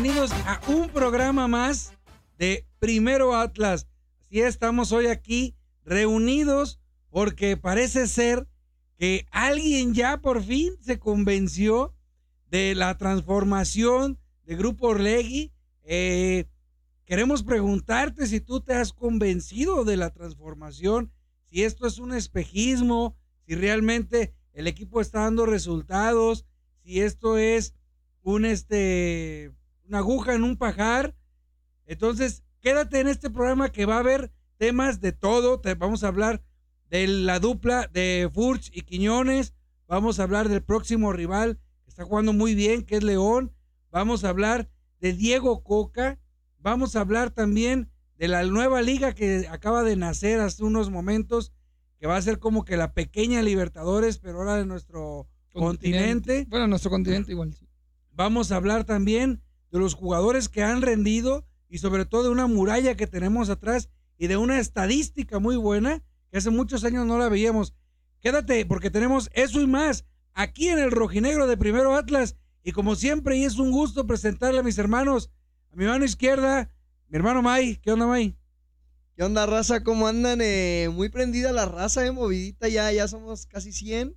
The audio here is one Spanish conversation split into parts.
bienvenidos a un programa más de Primero Atlas. Así estamos hoy aquí reunidos porque parece ser que alguien ya por fin se convenció de la transformación de Grupo Orlegui. Eh, queremos preguntarte si tú te has convencido de la transformación, si esto es un espejismo, si realmente el equipo está dando resultados, si esto es un este una aguja en un pajar. Entonces, quédate en este programa que va a haber temas de todo. Te, vamos a hablar de la dupla de Furch y Quiñones. Vamos a hablar del próximo rival que está jugando muy bien, que es León. Vamos a hablar de Diego Coca. Vamos a hablar también de la nueva liga que acaba de nacer hace unos momentos, que va a ser como que la pequeña Libertadores, pero ahora de nuestro continente. Bueno, nuestro continente igual. Vamos a hablar también de los jugadores que han rendido y sobre todo de una muralla que tenemos atrás y de una estadística muy buena que hace muchos años no la veíamos. Quédate porque tenemos eso y más aquí en el rojinegro de Primero Atlas y como siempre y es un gusto presentarle a mis hermanos, a mi mano izquierda, mi hermano May. ¿Qué onda May? ¿Qué onda raza? ¿Cómo andan? Eh, muy prendida la raza, eh, movidita ya, ya somos casi 100.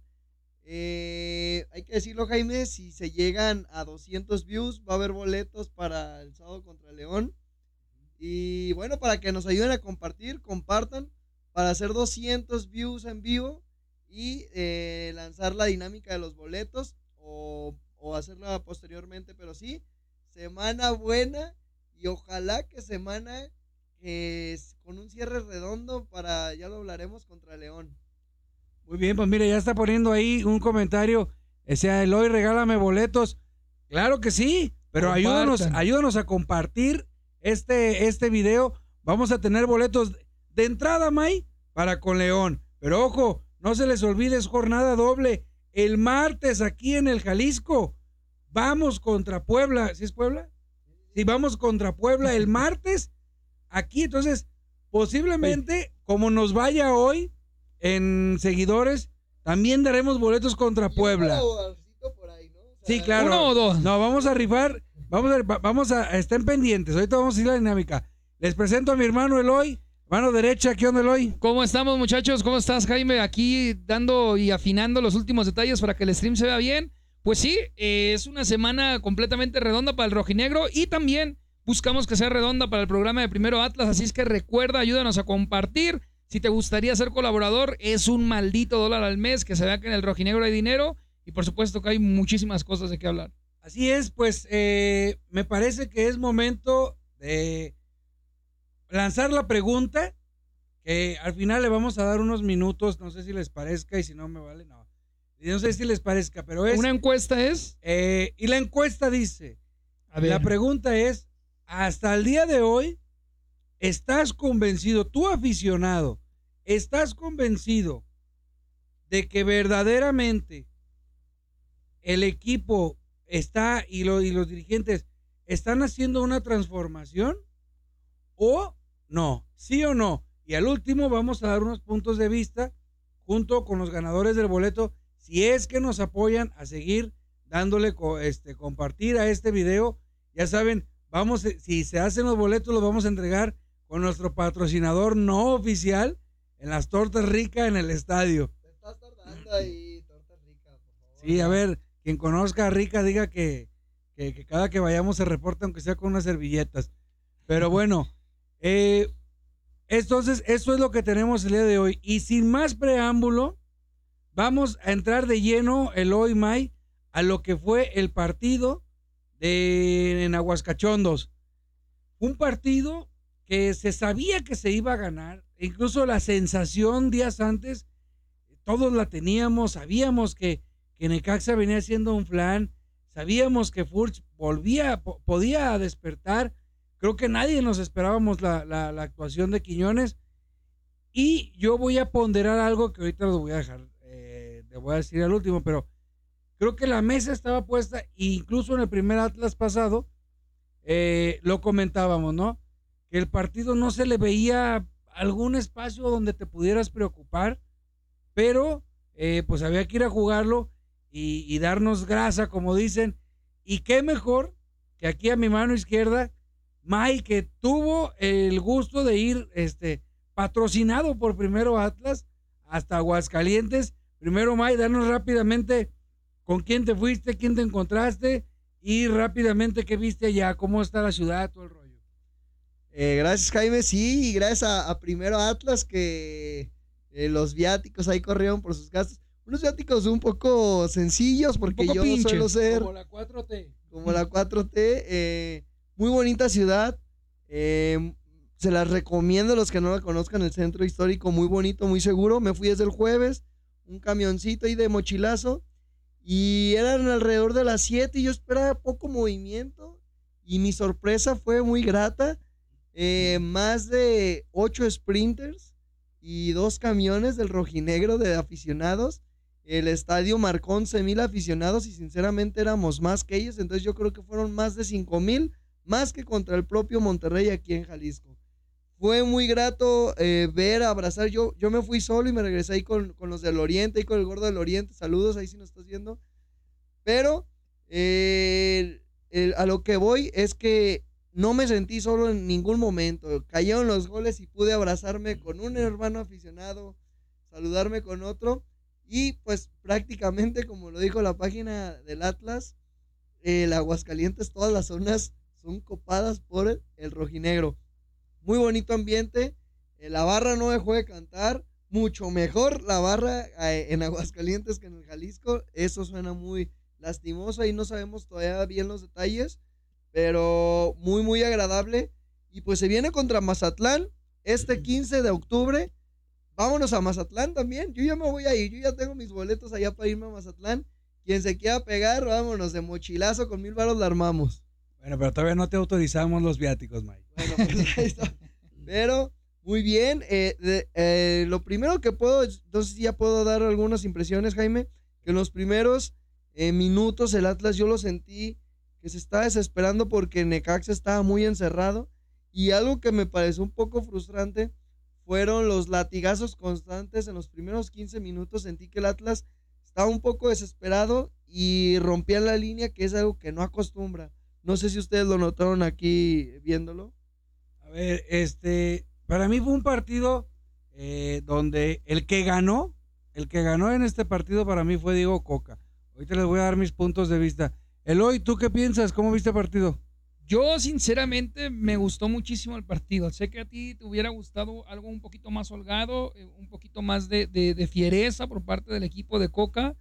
Eh, hay que decirlo, Jaime, si se llegan a 200 views, va a haber boletos para el sábado contra León. Y bueno, para que nos ayuden a compartir, compartan, para hacer 200 views en vivo y eh, lanzar la dinámica de los boletos o, hacerla posteriormente, pero sí, semana buena y ojalá que semana con un cierre redondo para, ya lo hablaremos, contra León. Muy bien, pues mire, ya está poniendo ahí un comentario. Decía, Eloy, regálame boletos. Claro que sí, pero ayúdanos, ayúdanos a compartir este, este video. Vamos a tener boletos de entrada, May, para con León. Pero ojo, no se les olvide, es jornada doble. El martes aquí en el Jalisco. Vamos contra Puebla. ¿Sí es Puebla? Sí, vamos contra Puebla el martes. Aquí, entonces, posiblemente, como nos vaya hoy, en seguidores, también daremos boletos contra Puebla. sí, claro. ¿Uno o dos? No, vamos a rifar. Vamos a, vamos a, estén pendientes. Ahorita vamos a ir a la dinámica. Les presento a mi hermano Eloy. Mano derecha, ¿qué onda Eloy? ¿Cómo estamos muchachos? ¿Cómo estás Jaime? Aquí dando y afinando los últimos detalles para que el stream se vea bien. Pues sí, eh, es una semana completamente redonda para el rojinegro y también buscamos que sea redonda para el programa de Primero Atlas. Así es que recuerda, ayúdanos a compartir si te gustaría ser colaborador, es un maldito dólar al mes, que se vea que en el rojinegro hay dinero y por supuesto que hay muchísimas cosas de qué hablar. Así es, pues eh, me parece que es momento de lanzar la pregunta, que al final le vamos a dar unos minutos, no sé si les parezca y si no me vale, no. No sé si les parezca, pero es... ¿Una encuesta es? Eh, y la encuesta dice, la pregunta es, hasta el día de hoy, ¿estás convencido, tú aficionado, ¿Estás convencido de que verdaderamente el equipo está y, y los dirigentes están haciendo una transformación? ¿O no? ¿Sí o no? Y al último vamos a dar unos puntos de vista junto con los ganadores del boleto, si es que nos apoyan a seguir dándole este, compartir a este video. Ya saben, vamos, si se hacen los boletos, los vamos a entregar con nuestro patrocinador no oficial, en las tortas ricas en el estadio. Te estás tardando ahí, tortas ricas, por favor. Sí, a ver, quien conozca a Rica diga que, que, cada que vayamos se reporte, aunque sea con unas servilletas. Pero bueno, eh, entonces, eso es lo que tenemos el día de hoy. Y sin más preámbulo, vamos a entrar de lleno el hoy, May, a lo que fue el partido de, en Aguascachondos. Un partido que se sabía que se iba a ganar, incluso la sensación días antes, todos la teníamos, sabíamos que, que Necaxa venía haciendo un plan, sabíamos que Furch volvía, podía despertar, creo que nadie nos esperábamos la, actuación de Quiñones, y yo voy a ponderar algo que ahorita lo voy a dejar, eh, le voy a decir al último, pero creo que la mesa estaba puesta, e incluso en el primer Atlas pasado, eh, lo comentábamos, ¿no? El partido no se le veía algún espacio donde te pudieras preocupar, pero eh, pues había que ir a jugarlo y, darnos grasa, como dicen. Y qué mejor que aquí a mi mano izquierda, May, que tuvo el gusto de ir este, patrocinado por primero Atlas hasta Aguascalientes. Primero, May, danos rápidamente con quién te fuiste, quién te encontraste y rápidamente qué viste allá, cómo está la ciudad, todo el. Eh, gracias, Jaime. Sí, y gracias a, Primero Atlas que eh, los viáticos ahí corrieron por sus gastos. Unos viáticos un poco sencillos porque yo suelo ser. Como la 4T. Como la 4T. Eh, muy bonita ciudad. se las recomiendo a los que no la conozcan. El centro histórico muy bonito, muy seguro. Me fui desde el jueves. Un camioncito ahí de mochilazo. Y eran alrededor de las 7 y yo esperaba poco movimiento. Y mi sorpresa fue muy grata. Eh, más de 8 sprinters y dos camiones del rojinegro de aficionados. El estadio marcó 11 mil aficionados y sinceramente éramos más que ellos. Entonces yo creo que fueron más de 5 mil, más que contra el propio Monterrey aquí en Jalisco. Fue muy grato eh, ver, abrazar. Yo, yo me fui solo y me regresé ahí con, los del Oriente y con el gordo del Oriente. Saludos ahí si nos estás viendo. Pero eh, a lo que voy es que no me sentí solo en ningún momento. Cayeron los goles y pude abrazarme con un hermano aficionado, saludarme con otro. Y pues prácticamente, como lo dijo la página del Atlas, el Aguascalientes, todas las zonas son copadas por el rojinegro muy bonito ambiente. Eh, la barra no dejó de cantar. Mucho mejor la barra eh, en Aguascalientes que en el Jalisco. Eso suena muy lastimoso y no sabemos todavía bien los detalles. Pero muy, muy agradable. Y pues se viene contra Mazatlán este 15 de octubre. Vámonos a Mazatlán también. Yo ya me voy a ir. Yo ya tengo mis boletos allá para irme a Mazatlán. Quien se quiera pegar, vámonos de mochilazo con mil baros la armamos. Bueno, pero todavía no te autorizamos los viáticos, Mike. Bueno, pues ahí está. Pero, muy bien. Eh, eh, lo primero que puedo, entonces ya puedo dar algunas impresiones, Jaime, que en los primeros eh, minutos el Atlas yo lo sentí que se estaba desesperando porque Necaxa estaba muy encerrado. Y algo que me pareció un poco frustrante fueron los latigazos constantes en los primeros 15 minutos. Sentí que el Atlas estaba un poco desesperado y rompía la línea, que es algo que no acostumbra. No sé si ustedes lo notaron aquí viéndolo. A ver, este, para mí fue un partido eh, donde el que ganó, el que ganó en este partido para mí fue Diego Coca. Ahorita les voy a dar mis puntos de vista. Eloy, ¿tú qué piensas? ¿Cómo viste el partido? Yo sinceramente me gustó muchísimo el partido. Sé que a ti te hubiera gustado algo un poquito más holgado, eh, un poquito más de, fiereza por parte del equipo de Coca.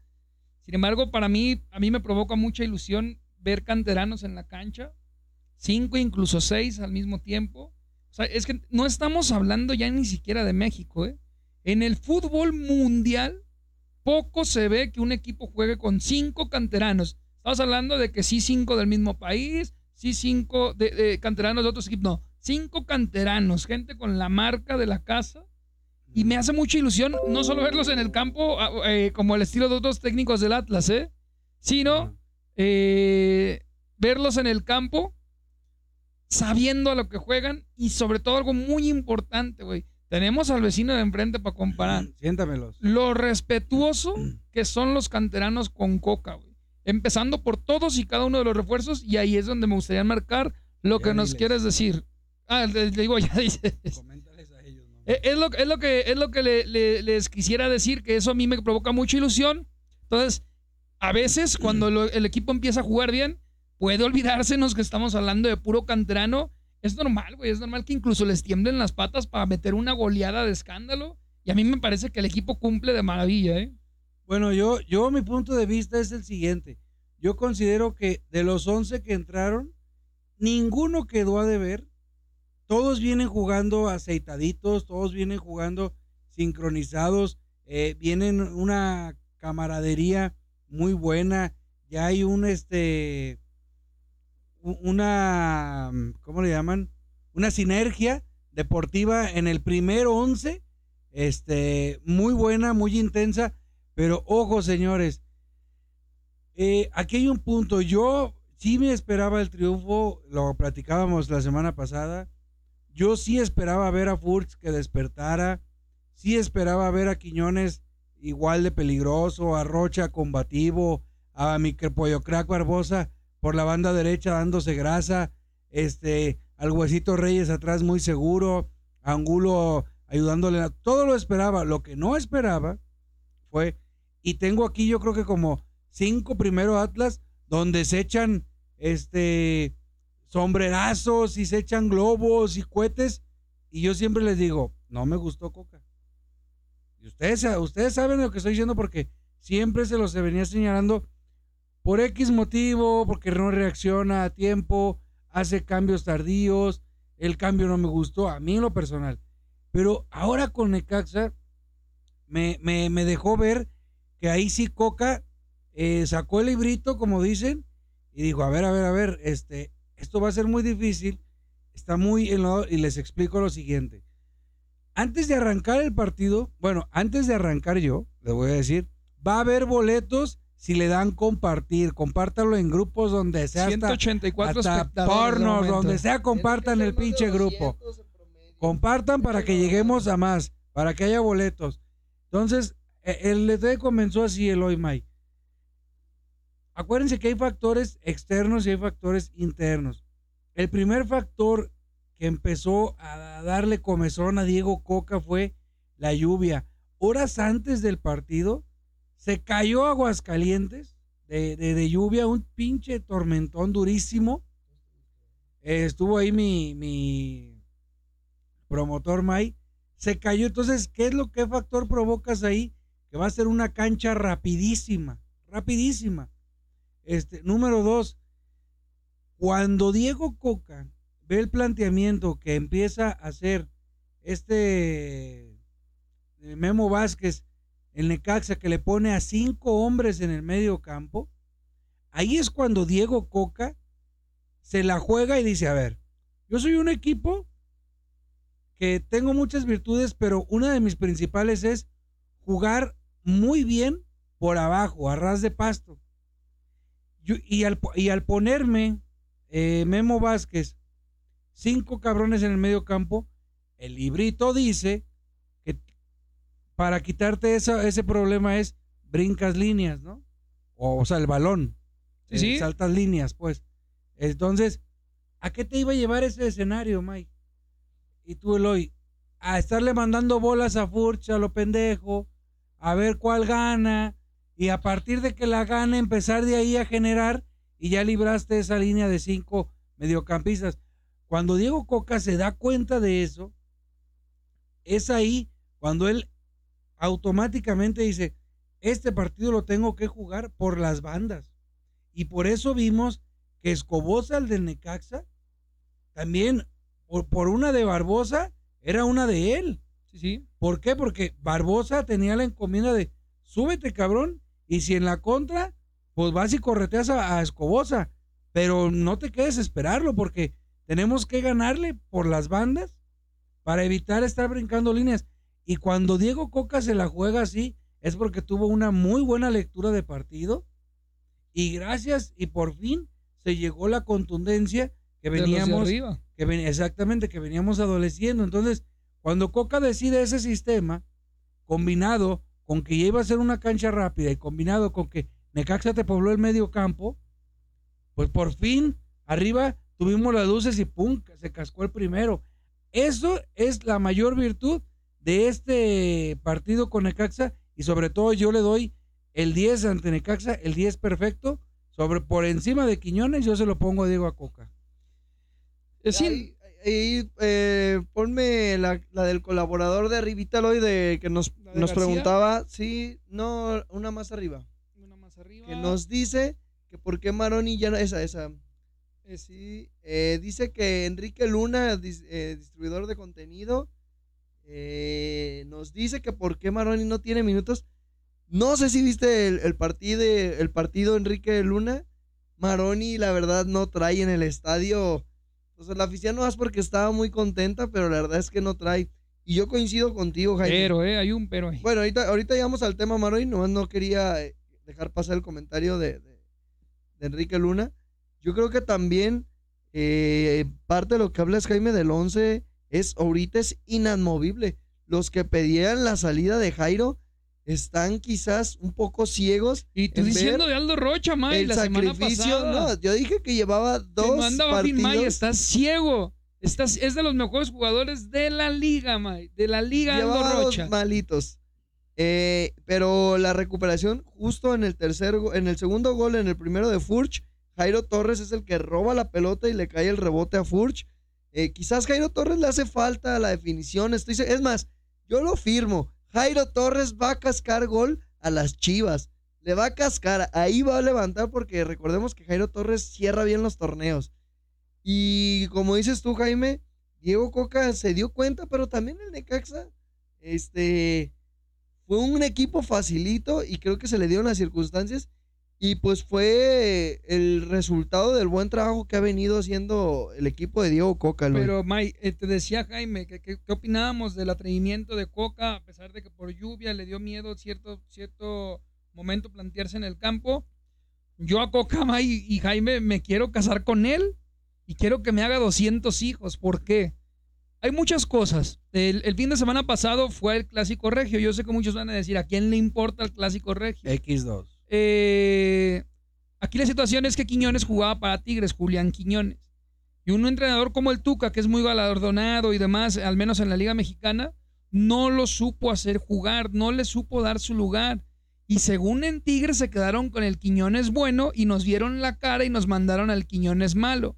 Sin embargo, para mí, a mí me provoca mucha ilusión ver canteranos en la cancha, cinco, incluso seis al mismo tiempo. O sea, es que no estamos hablando ya ni siquiera de México. ¿eh? En el fútbol mundial, poco se ve que un equipo juegue con cinco canteranos. Estamos hablando de que sí, cinco del mismo país, sí, cinco de, canteranos de otros equipos. No, cinco canteranos, gente con la marca de la casa. Y me hace mucha ilusión no solo verlos en el campo ah, eh, como el estilo de otros técnicos del Atlas, ¿eh? sino eh, verlos en el campo, sabiendo a lo que juegan y sobre todo algo muy importante, güey. Tenemos al vecino de enfrente para comparar. Siéntamelos. Lo respetuoso que son los canteranos con Coca, güey. Empezando por todos y cada uno de los refuerzos y ahí es donde me gustaría marcar lo que nos quieres decir. Ah, le, digo, ya dices. Coméntales a ellos. ¿no? Eh, es, lo, es, lo, que, es lo que les quisiera decir, que eso a mí me provoca mucha ilusión. Entonces, a veces cuando el equipo empieza a jugar bien, puede olvidársenos que estamos hablando de puro canterano. Es normal, güey, es normal que incluso les tiemblen las patas para meter una goleada de escándalo. Y a mí me parece que el equipo cumple de maravilla, ¿eh? Bueno, yo, yo mi punto de vista es el siguiente. Yo considero que de los 11 que entraron, ninguno quedó a deber. Todos vienen jugando aceitaditos, todos vienen jugando sincronizados, eh, vienen una camaradería muy buena. Ya hay un, este, una, ¿cómo le llaman? Una sinergia deportiva en el primer once, este, muy buena, muy intensa, pero ojo, señores, eh, aquí hay un punto. Yo sí me esperaba el triunfo, lo platicábamos la semana pasada. Yo sí esperaba ver a Furks que despertara, sí esperaba ver a Quiñones igual de peligroso, a Rocha combativo, a mi Pollo Crack Barbosa, por la banda derecha dándose grasa, este, al Huesito Reyes atrás muy seguro, Angulo ayudándole, a, todo lo esperaba, lo que no esperaba fue, y tengo aquí yo creo que como cinco primeros Atlas donde se echan este sombrerazos y se echan globos y cohetes y yo siempre les digo, no me gustó Coca. Y ustedes, ustedes saben lo que estoy diciendo porque siempre se los venía señalando por X motivo, porque no reacciona a tiempo, hace cambios tardíos, el cambio no me gustó, a mí en lo personal. Pero ahora con Necaxa me, me, dejó ver que ahí sí Coca eh, sacó el librito, como dicen, y dijo, a ver, a ver, a ver, este, esto va a ser muy difícil, está muy en y les explico lo siguiente. Antes de arrancar el partido, bueno, antes de arrancar yo, les voy a decir, va a haber boletos si le dan compartir, compártalo en grupos donde sea 184 hasta pornos, donde sea compartan el pinche grupo. Compartan para que lleguemos a más, para que haya boletos. Entonces, el LT comenzó así el hoy May. Acuérdense que hay factores externos y hay factores internos. El primer factor que empezó a darle comezón a Diego Coca fue la lluvia. Horas antes del partido, se cayó Aguascalientes de, de, lluvia, un pinche tormentón durísimo. estuvo ahí mi, mi promotor May. Se cayó. Entonces, ¿qué es lo que factor provocas ahí? Que va a ser una cancha rapidísima, rapidísima. Este, número dos, cuando Diego Coca ve el planteamiento que empieza a hacer este eh, Memo Vázquez el Necaxa que le pone a cinco hombres en el medio campo, ahí es cuando Diego Coca se la juega y dice, a ver, yo soy un equipo que tengo muchas virtudes, pero una de mis principales es jugar muy bien por abajo, a ras de pasto. y, al, y, al, ponerme eh, Memo Vázquez, cinco cabrones en el medio campo, el librito dice para quitarte ese problema es brincas líneas, ¿no? O, sea, el balón. Sí, eh, Saltas líneas, pues. Entonces, ¿a qué te iba a llevar ese escenario, Mike? Y tú, Eloy, a estarle mandando bolas a Furcha, a lo pendejo, a ver cuál gana, y a partir de que la gane, empezar de ahí a generar, y ya libraste esa línea de cinco mediocampistas. Cuando Diego Coca se da cuenta de eso, es ahí cuando él automáticamente dice, este partido lo tengo que jugar por las bandas. Y por eso vimos que Escobosa, el del Necaxa, también por, una de Barbosa, era una de él. Sí, sí. ¿Por qué? Porque Barbosa tenía la encomienda de, súbete cabrón, y si en la contra, pues vas y correteas a, a Escobosa. Pero no te quedes esperarlo porque tenemos que ganarle por las bandas para evitar estar brincando líneas. Y cuando Diego Coca se la juega así, es porque tuvo una muy buena lectura de partido. Y gracias, y por fin se llegó la contundencia que veníamos. Que exactamente, que veníamos adoleciendo. Entonces, cuando Coca decide ese sistema, combinado con que ya iba a ser una cancha rápida y combinado con que Necaxa te pobló el medio campo, pues por fin arriba tuvimos las luces y pum, se cascó el primero. Eso es la mayor virtud de este partido con Necaxa y sobre todo yo le doy el 10 ante Necaxa, el 10 perfecto, sobre por encima de Quiñones yo se lo pongo a Diego Acoca. Es eh, eh, ponme la, del colaborador de arribita hoy de que nos, nos preguntaba, sí, no, una más arriba. Una más arriba. Que nos dice que por qué Maroni ya no, esa, esa. Eh, sí, dice que Enrique Luna, distribuidor de contenido, eh, nos dice que por qué Maroni no tiene minutos. No sé si viste el, partido, el partido Enrique Luna. Maroni, la verdad, no trae en el estadio. Pues la afición no es porque estaba muy contenta, pero la verdad es que no trae. Y yo coincido contigo, Jaime. Pero, eh, hay un pero ahí. Bueno, ahorita, ahorita llegamos al tema Maroni. Nomás no quería eh, dejar pasar el comentario de, Enrique Luna. Yo creo que también eh, parte de lo que hablas, Jaime, del 11 es ahorita es inamovible. Los que pedían la salida de Jairo, están quizás un poco ciegos. Y tú en diciendo de Aldo Rocha, May, el la semana sacrificio. pasada. No, yo dije que llevaba dos andaba bien, May, partidos. estás ciego. Estás, es de los mejores jugadores de la liga, May. De la liga Aldo dos Rocha. malitos. Eh, pero la recuperación justo en el tercer, en el segundo gol, en el primero de Furch, Jairo Torres es el que roba la pelota y le cae el rebote a Furch. Eh, quizás Jairo Torres le hace falta la definición. Estoy, es más, yo lo firmo. Jairo Torres va a cascar gol a las Chivas. Le va a cascar, ahí va a levantar porque recordemos que Jairo Torres cierra bien los torneos. Y como dices tú, Jaime, Diego Coca se dio cuenta, pero también el Necaxa, este, fue un equipo facilito y creo que se le dieron las circunstancias y pues fue el resultado del buen trabajo que ha venido haciendo el equipo de Diego Coca. Luis. Pero, May, eh, te decía Jaime, que, que- ¿qué opinábamos del atrevimiento de Coca? A pesar de que por lluvia le dio miedo cierto, cierto momento plantearse en el campo. Yo a Coca, May y Jaime me quiero casar con él y quiero que me haga 200 hijos. ¿Por qué? Hay muchas cosas. El, el fin de semana pasado fue el Clásico Regio. Yo sé que muchos van a decir, ¿a quién le importa el Clásico Regio? X2. Eh, aquí la situación es que Quiñones jugaba para Tigres, Julián Quiñones. Y un entrenador como el Tuca, que es muy galardonado y demás, al menos en la Liga Mexicana, no lo supo hacer jugar, no le supo dar su lugar. Y según en Tigres se quedaron con el Quiñones bueno y nos vieron la cara y nos mandaron al Quiñones malo.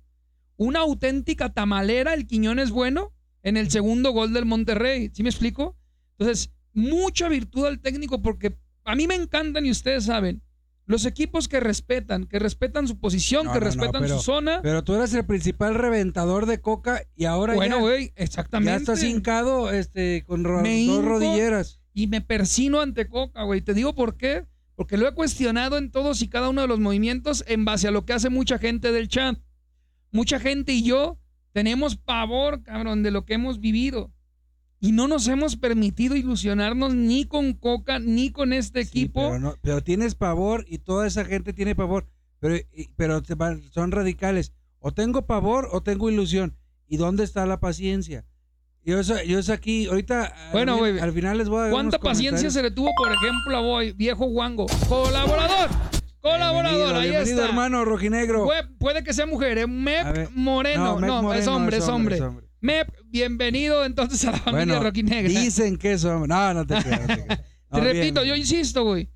Una auténtica tamalera el Quiñones bueno en el segundo gol del Monterrey. ¿Sí me explico? Entonces, mucha virtud al técnico porque a mí me encantan y ustedes saben, los equipos que respetan, que respetan su posición, No, que no, no, respetan pero- su zona. Pero tú eres el principal reventador de coca y ahora bueno, ya, güey, ya exactamente. estás hincado este, con ro- Me dos rodilleras. y me persino ante Coca, güey. Te digo por qué. Porque lo he cuestionado en todos y cada uno de los movimientos en base a lo que hace mucha gente del chat. Mucha gente y yo tenemos pavor, cabrón, de lo que hemos vivido. Y no nos hemos permitido ilusionarnos ni con Coca ni con este Sí, equipo. pero, no- pero tienes pavor y toda esa gente tiene pavor. Pero, pero te son radicales. O tengo pavor o tengo ilusión. ¿Y dónde está la paciencia? Yo es, yo es aquí, ahorita al Bueno, güey, al final les voy a dar ¿Cuánta unos paciencia se le tuvo, por ejemplo, a Boy, viejo Wango? Colaborador. Colaborador, Bienvenido, ahí bienvenido, está. hermano rojinegro. Puede, puede que sea mujer, ¿eh? Mep. Moreno. Mep No, es Moreno, hombre, es hombre. Mep, bienvenido entonces a la familia Bueno, roquinegra. Dicen que es hombre. No, no te creas. no te repito, yo insisto, güey.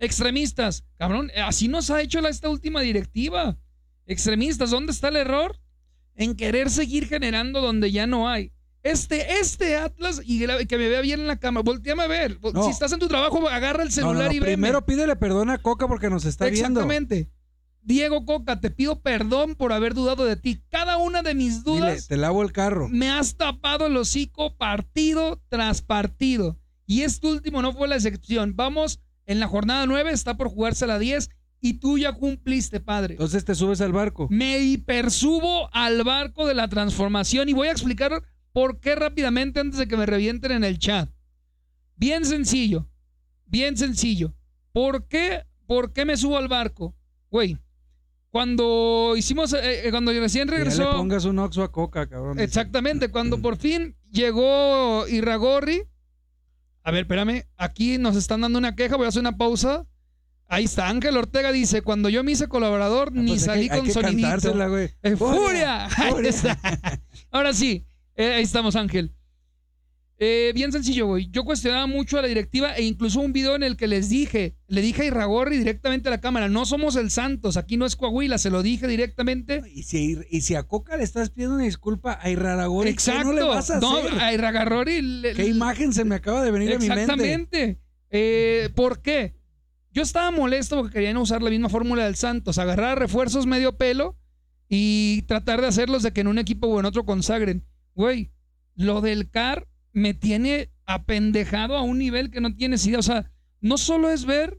Extremistas, cabrón, eh, así nos ha hecho la, esta última directiva. Extremistas, ¿dónde está el error? En querer seguir generando donde ya no hay. Este, este Atlas, y que me vea bien en la cama, volteame a ver. No. Si estás en tu trabajo, agarra el celular no, y veme. Primero pídele perdón a Coca porque nos está viendo. Exactamente. Diego Coca, te pido perdón por haber dudado de ti. Cada una de mis Dile, dudas te lavo el carro. me has tapado el hocico partido tras partido. Y este último no fue la excepción. Vamos, en la jornada 9 está por jugarse la 10 y tú ya cumpliste, padre. Entonces te subes al barco. Me hipersubo al barco de la transformación y voy a explicar por qué rápidamente antes de que me revienten en el chat. Bien sencillo, bien sencillo. ¿Por qué, por qué me subo al barco? Güey, cuando hicimos, eh, eh, cuando recién Que ya regresó... le pongas un oxo a Coca, cabrón. Exactamente, cuando por fin llegó Irragorri. A ver, espérame, aquí nos están dando una queja, voy a hacer una pausa. Ahí está, Ángel Ortega dice, cuando yo me hice colaborador, Ah, ni pues hay salí que- hay con que sonidito. cantársela, güey. Eh, ¡Furia! Ahí ¡Furia! está. Ahora sí, eh, ahí estamos, Ángel. Eh, bien sencillo, güey. Yo cuestionaba mucho a la directiva e incluso un video en el que les dije, le dije a Irragorri directamente a la cámara, no somos el Santos, aquí no es Coahuila, se lo dije directamente. Y si, y si a Coca le estás pidiendo una disculpa a Irraragori, ¿qué Exacto. no le vas a No, hacer? a Irragorri le- ¿Qué imagen se me acaba de venir a mi mente? Exactamente. Eh, ¿Por qué? Yo estaba molesto porque querían usar la misma fórmula del Santos, agarrar refuerzos medio pelo y tratar de hacerlos de que en un equipo o en otro consagren. Güey, lo del CAR me tiene apendejado a un nivel que no tienes idea. O sea, no solo es ver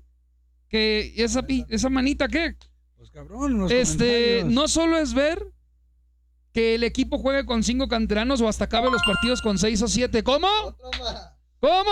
que esa, pi- esa manita que, Pues cabrón, los este, no solo es ver que el equipo juegue con cinco canteranos o hasta acabe los partidos con seis o siete. ¿Cómo? ¿Cómo?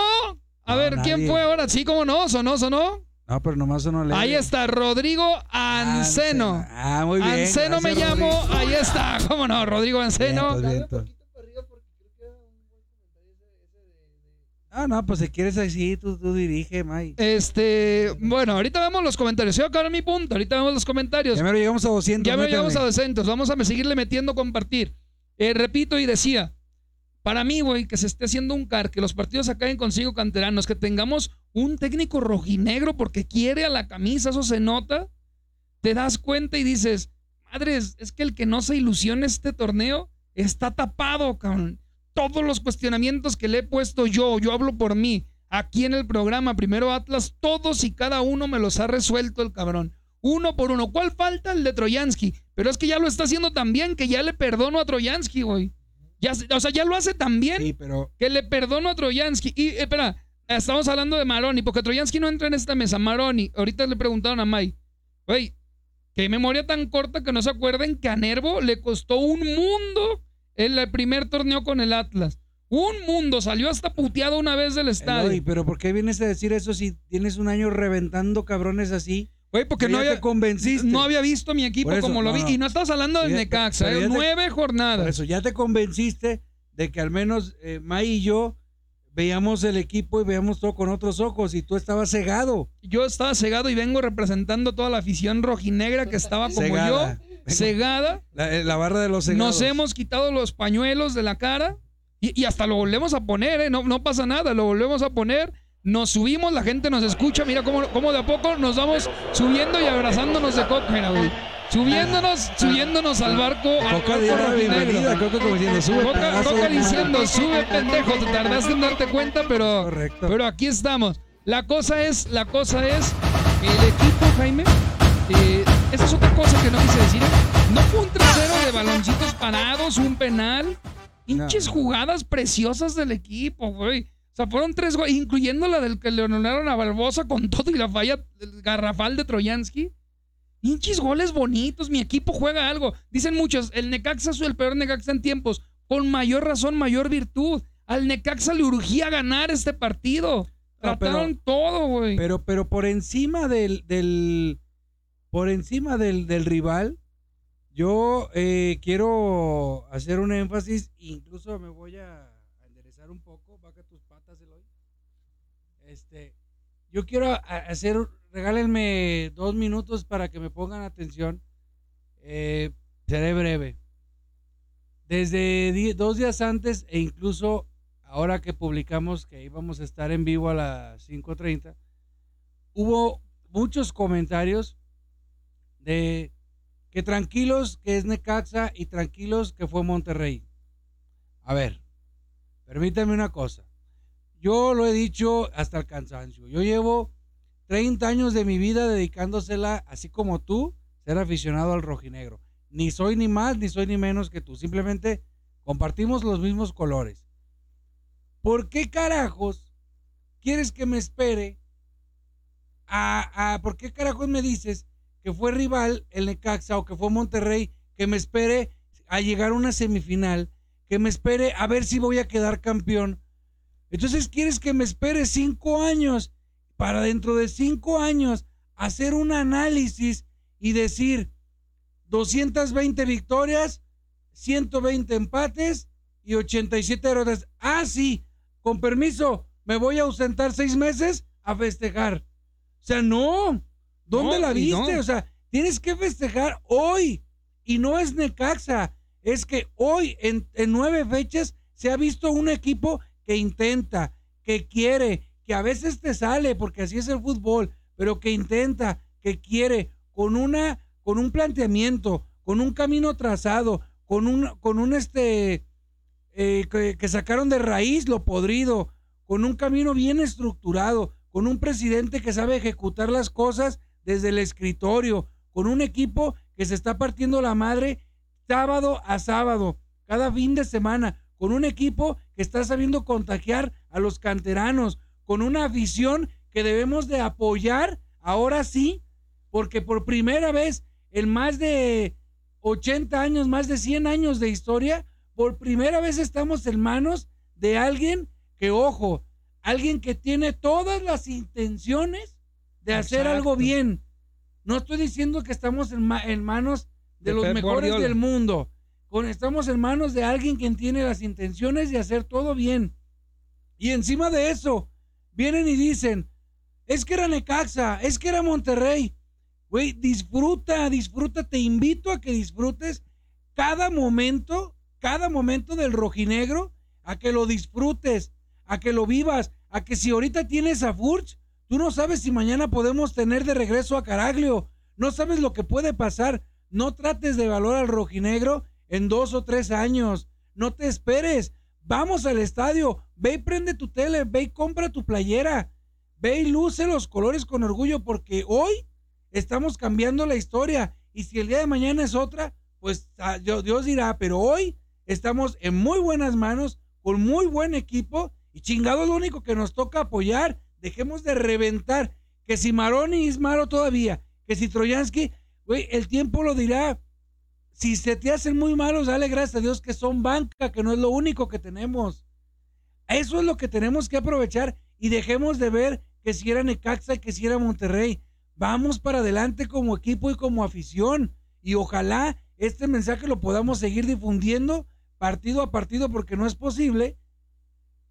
A No, ver, ¿quién fue ahora? Sí, ¿cómo no? ¿Sonó, sonó? No, pero nomás uno le. Ahí está, Rodrigo Anceno. Ah, muy bien. Anceno me llamo, Rodrigo. ahí está, ¿cómo no? Rodrigo Anceno bien, un pues. poquito para arriba porque creo que era un buen comentario ese, ese de, de- Ah, no, pues si quieres así, tú, tú dirige, May. Este, bueno, ahorita vemos los comentarios. Yo acabar mi punto, ahorita vemos los comentarios. Ya me lo llegamos a 200. Ya me llegamos a 200. Vamos a seguirle metiendo compartir. Eh, repito y decía, para mí, güey, que se esté haciendo un car, que los partidos acaben consigo canteranos, que tengamos un técnico rojinegro porque quiere a la camisa, eso se nota. Te das cuenta y dices, madres, es que el que no se ilusione este torneo está tapado, cabrón. Todos los cuestionamientos que le he puesto yo, yo hablo por mí, aquí en el programa, primero Atlas, todos y cada uno me los ha resuelto el cabrón uno por uno. ¿Cuál falta? El de Troyansky. Pero es que ya lo está haciendo tan bien que ya le perdono a Troyansky, güey. Ya, o sea, ya lo hace tan bien Sí, pero que le perdono a Troyansky. Y eh, espera, estamos hablando de Maroni, porque Troyansky no entra en esta mesa. Maroni, ahorita le preguntaron a May, güey, qué memoria tan corta que no se acuerden que a Nervo le costó un mundo el primer torneo con el Atlas. Un mundo, salió hasta puteado una vez del estadio. Eloy, pero ¿por qué vienes a decir eso si tienes un año reventando cabrones así? Güey, porque Que no había, te convenciste. no había visto mi equipo eso, como lo no, vi. no. Y no estás hablando del Necaxa, ¿eh? te- nueve jornadas. Por eso ya te convenciste de que al menos eh, May y yo veíamos el equipo y veíamos todo con otros ojos y tú estabas cegado. Yo estaba cegado y vengo representando toda la afición rojinegra que estaba como Cegada. yo, cegada. La, eh, la barra de los cegados. Nos hemos quitado los pañuelos de la cara y, y hasta lo volvemos a poner, ¿eh? No, no pasa nada, lo volvemos a poner. Nos subimos, la gente nos escucha. Mira cómo, cómo de a poco nos vamos subiendo y abrazándonos de coca. Mira, güey. Subiéndonos, subiéndonos al barco. al Coca barco la rojinegro. bienvenida, Coca como diciendo, sube Coca, pedazo Coca de- diciendo, sube pendejo, te tardaste en darte cuenta, pero, Correcto. pero aquí estamos. La cosa es, la cosa es, el equipo, Jaime, eh, esa es otra cosa que no quise decir. ¿eh? No fue un 3-0 de baloncitos parados, un penal. Hinches jugadas preciosas del equipo, güey. O sea, fueron tres goles, incluyendo la del que le anularon a Barbosa con todo y la falla del garrafal de Troyansky. Hinchis goles bonitos, mi equipo juega algo. Dicen muchos, el Necaxa es el peor Necaxa en tiempos. Con mayor razón, mayor virtud. Al Necaxa le urgía ganar este partido. Pero- Trataron todo, güey. Pero, pero por encima del, del por encima del, del rival, yo eh, quiero hacer un énfasis, incluso me voy a enderezar un poco, baja tus patas, Eloy. Este, yo quiero hacer, regálenme dos minutos para que me pongan atención. Eh, seré breve. Desde dos días antes e incluso ahora que publicamos que íbamos a estar en vivo a las 5.30, hubo muchos comentarios de que tranquilos que es Necaxa y tranquilos que fue Monterrey. A ver, permítanme una cosa. Yo lo he dicho hasta el cansancio. Yo llevo 30 años de mi vida dedicándosela, así como tú, ser aficionado al rojinegro. Ni soy ni más, ni soy ni menos que tú. Simplemente compartimos los mismos colores. ¿Por qué carajos quieres que me espere? A, a- ¿Por qué carajos me dices que fue rival el Necaxa o que fue Monterrey? Que me espere a llegar a una semifinal, que me espere a ver si voy a quedar campeón. Entonces quieres que me espere cinco años para dentro de cinco años hacer un análisis y decir 220 victorias, 120 empates y 87 derrotas. Ah, sí, con permiso, me voy a ausentar seis meses a festejar. O sea, no. ¿Dónde No, la viste? no. O sea, tienes que festejar hoy. Y no es Necaxa. Es que hoy, en, en nueve fechas, se ha visto un equipo que intenta, que quiere, que a veces te sale, porque así es el fútbol, pero que intenta, que quiere, con una, con un planteamiento, con un camino trazado, con un, con un este, eh, que, que sacaron de raíz lo podrido, con un camino bien estructurado, con un presidente que sabe ejecutar las cosas desde el escritorio, con un equipo que se está partiendo la madre sábado a sábado, cada fin de semana, con un equipo que está sabiendo contagiar a los canteranos, con una afición que debemos de apoyar, ahora sí, porque por primera vez en más de 80 años, más de 100 años de historia, por primera vez estamos en manos de alguien que, ojo, alguien que tiene todas las intenciones de hacer Exacto. algo bien. No estoy diciendo que estamos en, ma- en manos de, De los Pep mejores Guardiola. del mundo. Con, estamos en manos de alguien que tiene las intenciones de hacer todo bien. Y encima de eso, vienen y dicen, es que era Necaxa, es que era Monterrey. Güey, disfruta, disfruta, te invito a que disfrutes cada momento, cada momento del rojinegro, a que lo disfrutes, a que lo vivas, a que si ahorita tienes a Furch, tú no sabes si mañana podemos tener de regreso a Caraglio, no sabes lo que puede pasar. No trates de valorar al rojinegro en dos o tres años. No te esperes. Vamos al estadio. Ve y prende tu tele. Ve y compra tu playera. Ve y luce los colores con orgullo porque hoy estamos cambiando la historia. Y si el día de mañana es otra, pues ah, Dios dirá, pero hoy estamos en muy buenas manos, con muy buen equipo y chingado lo único que nos toca apoyar. Dejemos de reventar. Que si Maroni es malo todavía, que si Troyansky, güey, el tiempo lo dirá. Si se te hacen muy malos, dale gracias a Dios que son banca, que no es lo único que tenemos. Eso es lo que tenemos que aprovechar y dejemos de ver que si era Necaxa y que si era Monterrey. Vamos para adelante como equipo y como afición. Y ojalá este mensaje lo podamos seguir difundiendo partido a partido porque no es posible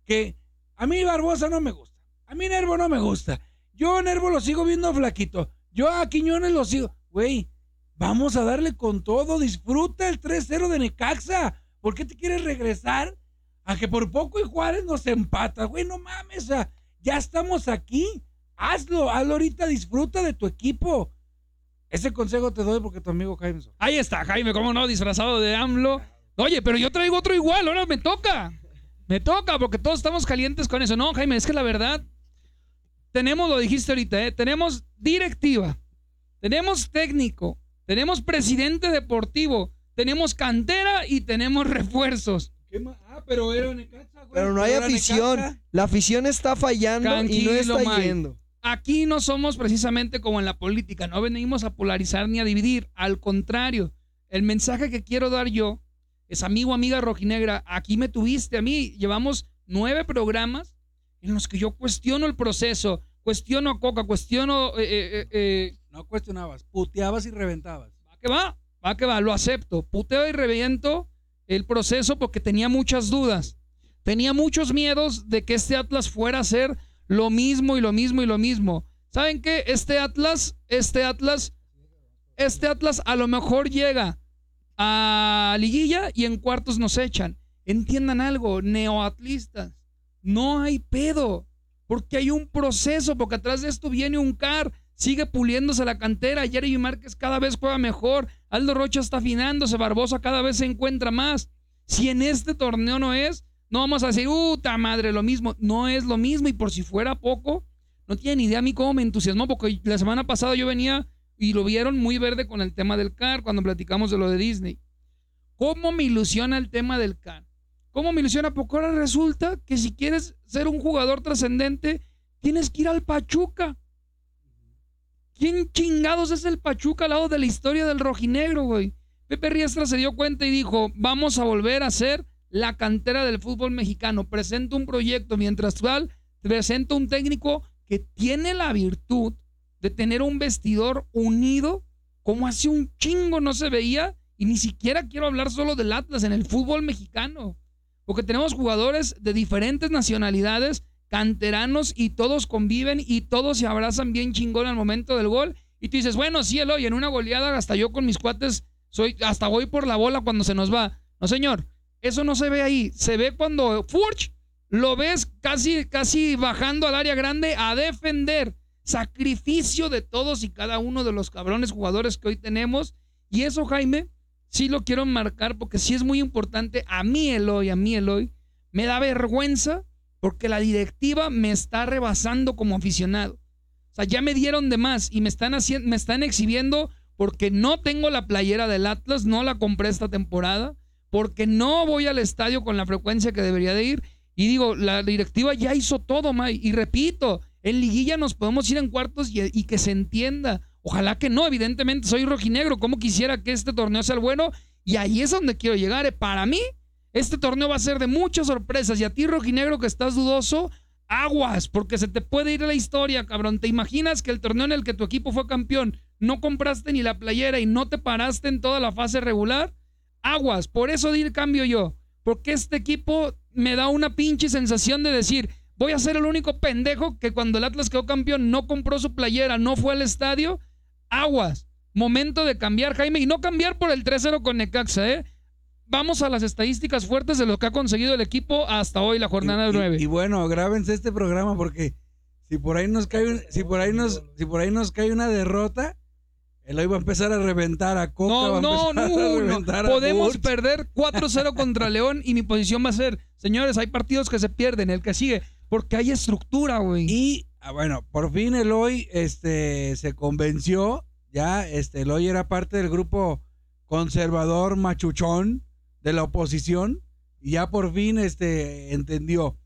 que a mí Barbosa no me gusta. A mí Nervo no me gusta. Yo Nervo lo sigo viendo flaquito. Yo a Quiñones lo sigo. Güey, vamos a darle con todo. Disfruta el 3-0 de Necaxa. ¿Por qué te quieres regresar a que por poco y Juárez nos empata? Güey, no mames. ya estamos aquí. Hazlo, hazlo ahorita. Disfruta de tu equipo. Ese consejo te doy porque tu amigo Jaime. Ahí está, Jaime, cómo no, disfrazado de AMLO. Oye, pero yo traigo otro igual, ahora me toca. Me toca porque todos estamos calientes con eso. No, Jaime, es que la verdad, tenemos, lo dijiste ahorita, ¿eh? tenemos directiva, tenemos técnico, tenemos presidente deportivo, tenemos cantera y tenemos refuerzos. Ah, pero era Pero no hay afición. La afición está fallando y no está yendo. Aquí no somos precisamente como en la política, no venimos a polarizar ni a dividir. Al contrario, el mensaje que quiero dar yo es amigo, amiga rojinegra, aquí me tuviste a mí. Llevamos nueve programas en los que yo cuestiono el proceso, cuestiono a Coca, cuestiono... Eh, eh, eh, no cuestionabas, puteabas y reventabas. Va que va, va que va, lo acepto. Puteo y reviento el proceso porque tenía muchas dudas. Tenía muchos miedos de que este Atlas fuera a ser lo mismo y lo mismo y lo mismo. ¿Saben qué? Este Atlas, este Atlas, este Atlas a lo mejor llega a liguilla y en cuartos nos echan. Entiendan algo, neoatlistas. No hay pedo, porque hay un proceso, porque atrás de esto viene un CAR, sigue puliéndose la cantera, Jeremy Márquez cada vez juega mejor, Aldo Rocha está afinándose, Barbosa cada vez se encuentra más. Si en este torneo no es, no vamos a decir, puta madre, lo mismo. No es lo mismo y por si fuera poco, no tienen idea a mí cómo me entusiasmó, porque la semana pasada yo venía y lo vieron muy verde con el tema del CAR cuando platicamos de lo de Disney. ¿Cómo me ilusiona el tema del CAR? ¿Cómo me ilusiona? Porque ahora resulta que si quieres ser un jugador trascendente, tienes que ir al Pachuca. ¿Quién chingados es el Pachuca al lado de la historia del rojinegro, güey? Pepe Riestra se dio cuenta y dijo, vamos a volver a ser la cantera del fútbol mexicano. Presento un proyecto mientras tal, presento un técnico que tiene la virtud de tener un vestidor unido como hace un chingo no se veía. Y ni siquiera quiero hablar solo del Atlas en el fútbol mexicano. Porque tenemos jugadores de diferentes nacionalidades, canteranos, y todos conviven y todos se abrazan bien chingón al momento del gol. Y tú dices, bueno, sí, Eloy, en una goleada, hasta yo con mis cuates, soy, hasta voy por la bola cuando se nos va. No, señor, eso no se ve ahí. Se ve cuando Furch lo ves casi, casi bajando al área grande a defender. Sacrificio de todos y cada uno de los cabrones jugadores que hoy tenemos. Y eso, Jaime, sí lo quiero marcar porque sí es muy importante. A mí, Eloy, a mí, Eloy, me da vergüenza porque la directiva me está rebasando como aficionado. O sea, ya me dieron de más y me están, haciendo, me están exhibiendo porque no tengo la playera del Atlas, no la compré esta temporada, porque no voy al estadio con la frecuencia que debería de ir. Y digo, la directiva ya hizo todo, May. Y repito, en liguilla nos podemos ir en cuartos y, y que se entienda. Ojalá que no, evidentemente soy rojinegro, como quisiera que este torneo sea el bueno y ahí es donde quiero llegar. Eh. Para mí, este torneo va a ser de muchas sorpresas y a ti rojinegro que estás dudoso, aguas, porque se te puede ir la historia, cabrón. ¿Te imaginas que el torneo en el que tu equipo fue campeón no compraste ni la playera y no te paraste en toda la fase regular? Aguas, por eso di el cambio yo, porque este equipo me da una pinche sensación de decir, voy a ser el único pendejo que cuando el Atlas quedó campeón no compró su playera, no fue al estadio. Aguas. Momento de cambiar, Jaime, y no cambiar por el 3-0 con Necaxa, ¿eh? Vamos a las estadísticas fuertes de lo que ha conseguido el equipo hasta hoy, la jornada y, y- 9. Y, bueno, grábense este programa porque si por ahí nos cae un- si por ahí nos si por ahí nos cae una derrota, él hoy va a empezar a reventar a Coca, va No, a no, no, a reventar Podemos perder 4-0 contra León y mi posición va a ser, señores, hay partidos que se pierden, el que sigue, porque hay estructura, güey. Y ah, bueno, por fin Eloy este, se convenció. Ya este, Eloy era parte del grupo conservador machuchón de la oposición. Y ya por fin este, entendió.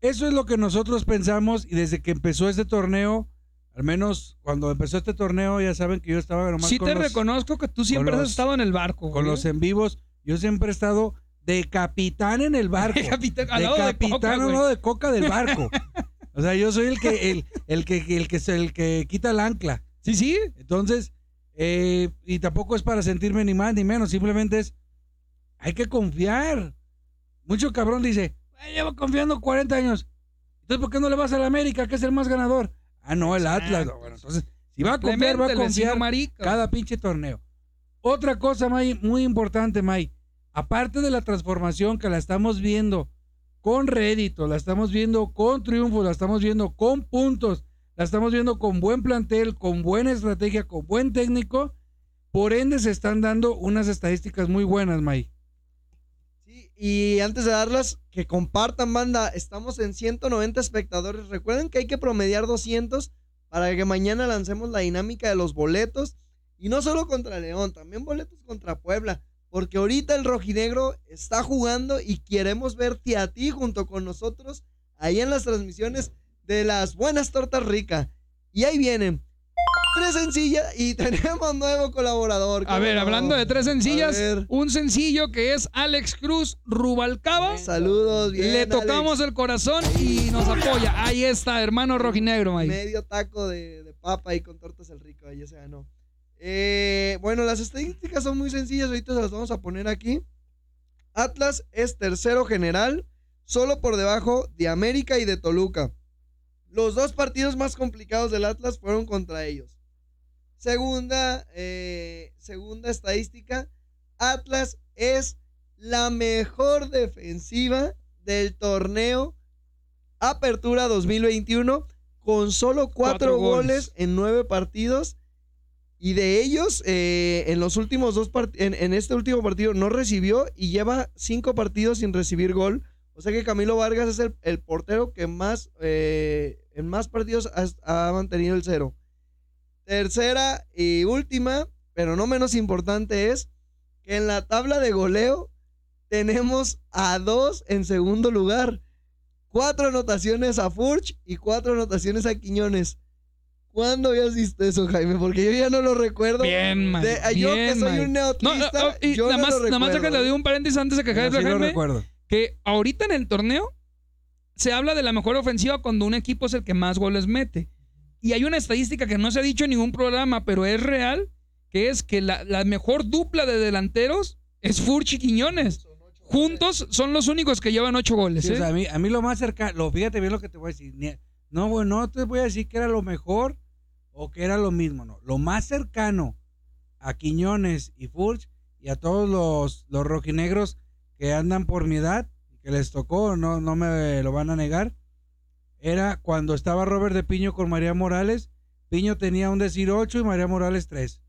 Eso es lo que nosotros pensamos. Y desde que empezó este torneo, al menos cuando empezó este torneo, ya saben que yo estaba nomás Sí con te los- reconozco que tú siempre has estado en el barco. con los en vivos. Yo siempre he estado de capitán en el barco. Capitán- de lado de capitán Coca, al lado de coca del barco. O sea, yo soy el que, el, el que, el que, el que quita el ancla. Sí, sí. Entonces, eh, y tampoco es para sentirme ni más ni menos, simplemente es, hay que confiar. Mucho cabrón dice, "Ay, llevo confiando 40 años. Entonces, ¿por qué no le vas a la América, que es el más ganador? Ah, no, el Atlas. Bueno, entonces, si va a confiar, va a confiar cada pinche torneo. Otra cosa, May, muy importante, May. Aparte de la transformación que la estamos viendo con rédito, la estamos viendo con triunfo, la estamos viendo con puntos, la estamos viendo con buen plantel, con buena estrategia, con buen técnico. Por ende, se están dando unas estadísticas muy buenas, May. Sí, y antes de darlas, que compartan, banda. Estamos en 190 espectadores. Recuerden que hay que promediar 200 para que mañana lancemos la dinámica de los boletos. Y no solo contra León, también boletos contra Puebla. Porque ahorita el rojinegro está jugando y queremos verte a ti junto con nosotros ahí en las transmisiones de las buenas tortas ricas. Y ahí vienen. Tres sencillas y tenemos nuevo colaborador. A ¿cómo ver, hablando de tres sencillas, un sencillo que es Alex Cruz Rubalcaba. Saludos, bien. Le Alex. tocamos el corazón y nos apoya. Ahí está, hermano rojinegro. Medio taco de, de papa y con tortas el rico, ahí se ganó. Eh, bueno, las estadísticas son muy sencillas, ahorita se las vamos a poner aquí. Atlas es tercero general, solo por debajo de América y de Toluca. Los dos partidos más complicados del Atlas fueron contra ellos. Segunda, eh, segunda estadística, Atlas es la mejor defensiva del torneo Apertura 2021 con solo cuatro, Cuatro goles. goles. en nueve partidos. Y de ellos, eh, en los últimos dos en este último partido no recibió y lleva cinco partidos sin recibir gol. O sea que Camilo Vargas es el, el portero que más, eh, en más partidos ha, ha mantenido el cero. Tercera y última, pero no menos importante, es que en la tabla de goleo tenemos a dos en segundo lugar. Cuatro anotaciones a Furch y cuatro anotaciones a Quiñones. ¿Cuándo habías visto eso, Jaime? Porque yo ya no lo recuerdo. Bien. De- yo que soy un No, neotrista, no, y yo nada no más, lo nada más recuerdo. déjale de un paréntesis antes de que Jaime, sí lo recuerdo. que ahorita en el torneo se habla de la mejor ofensiva cuando un equipo es el que más goles mete. Y hay una estadística que no se ha dicho en ningún programa, pero es real, que es que la, la mejor dupla de delanteros es Furch y Quiñones. Juntos son los únicos que llevan ocho goles. Sí, o ¿eh? sea, a, mí, a mí lo más cercano, lo, fíjate bien lo que te voy a decir. No, bueno, no te voy a decir que era lo mejor o que era lo mismo, no. Lo más cercano a Quiñones y Furch y a todos los, los rojinegros que andan por mi edad, que les tocó, no, no me lo van a negar, era cuando estaba Robert de Piño con María Morales. Piño tenía un decir 8 y María Morales 3.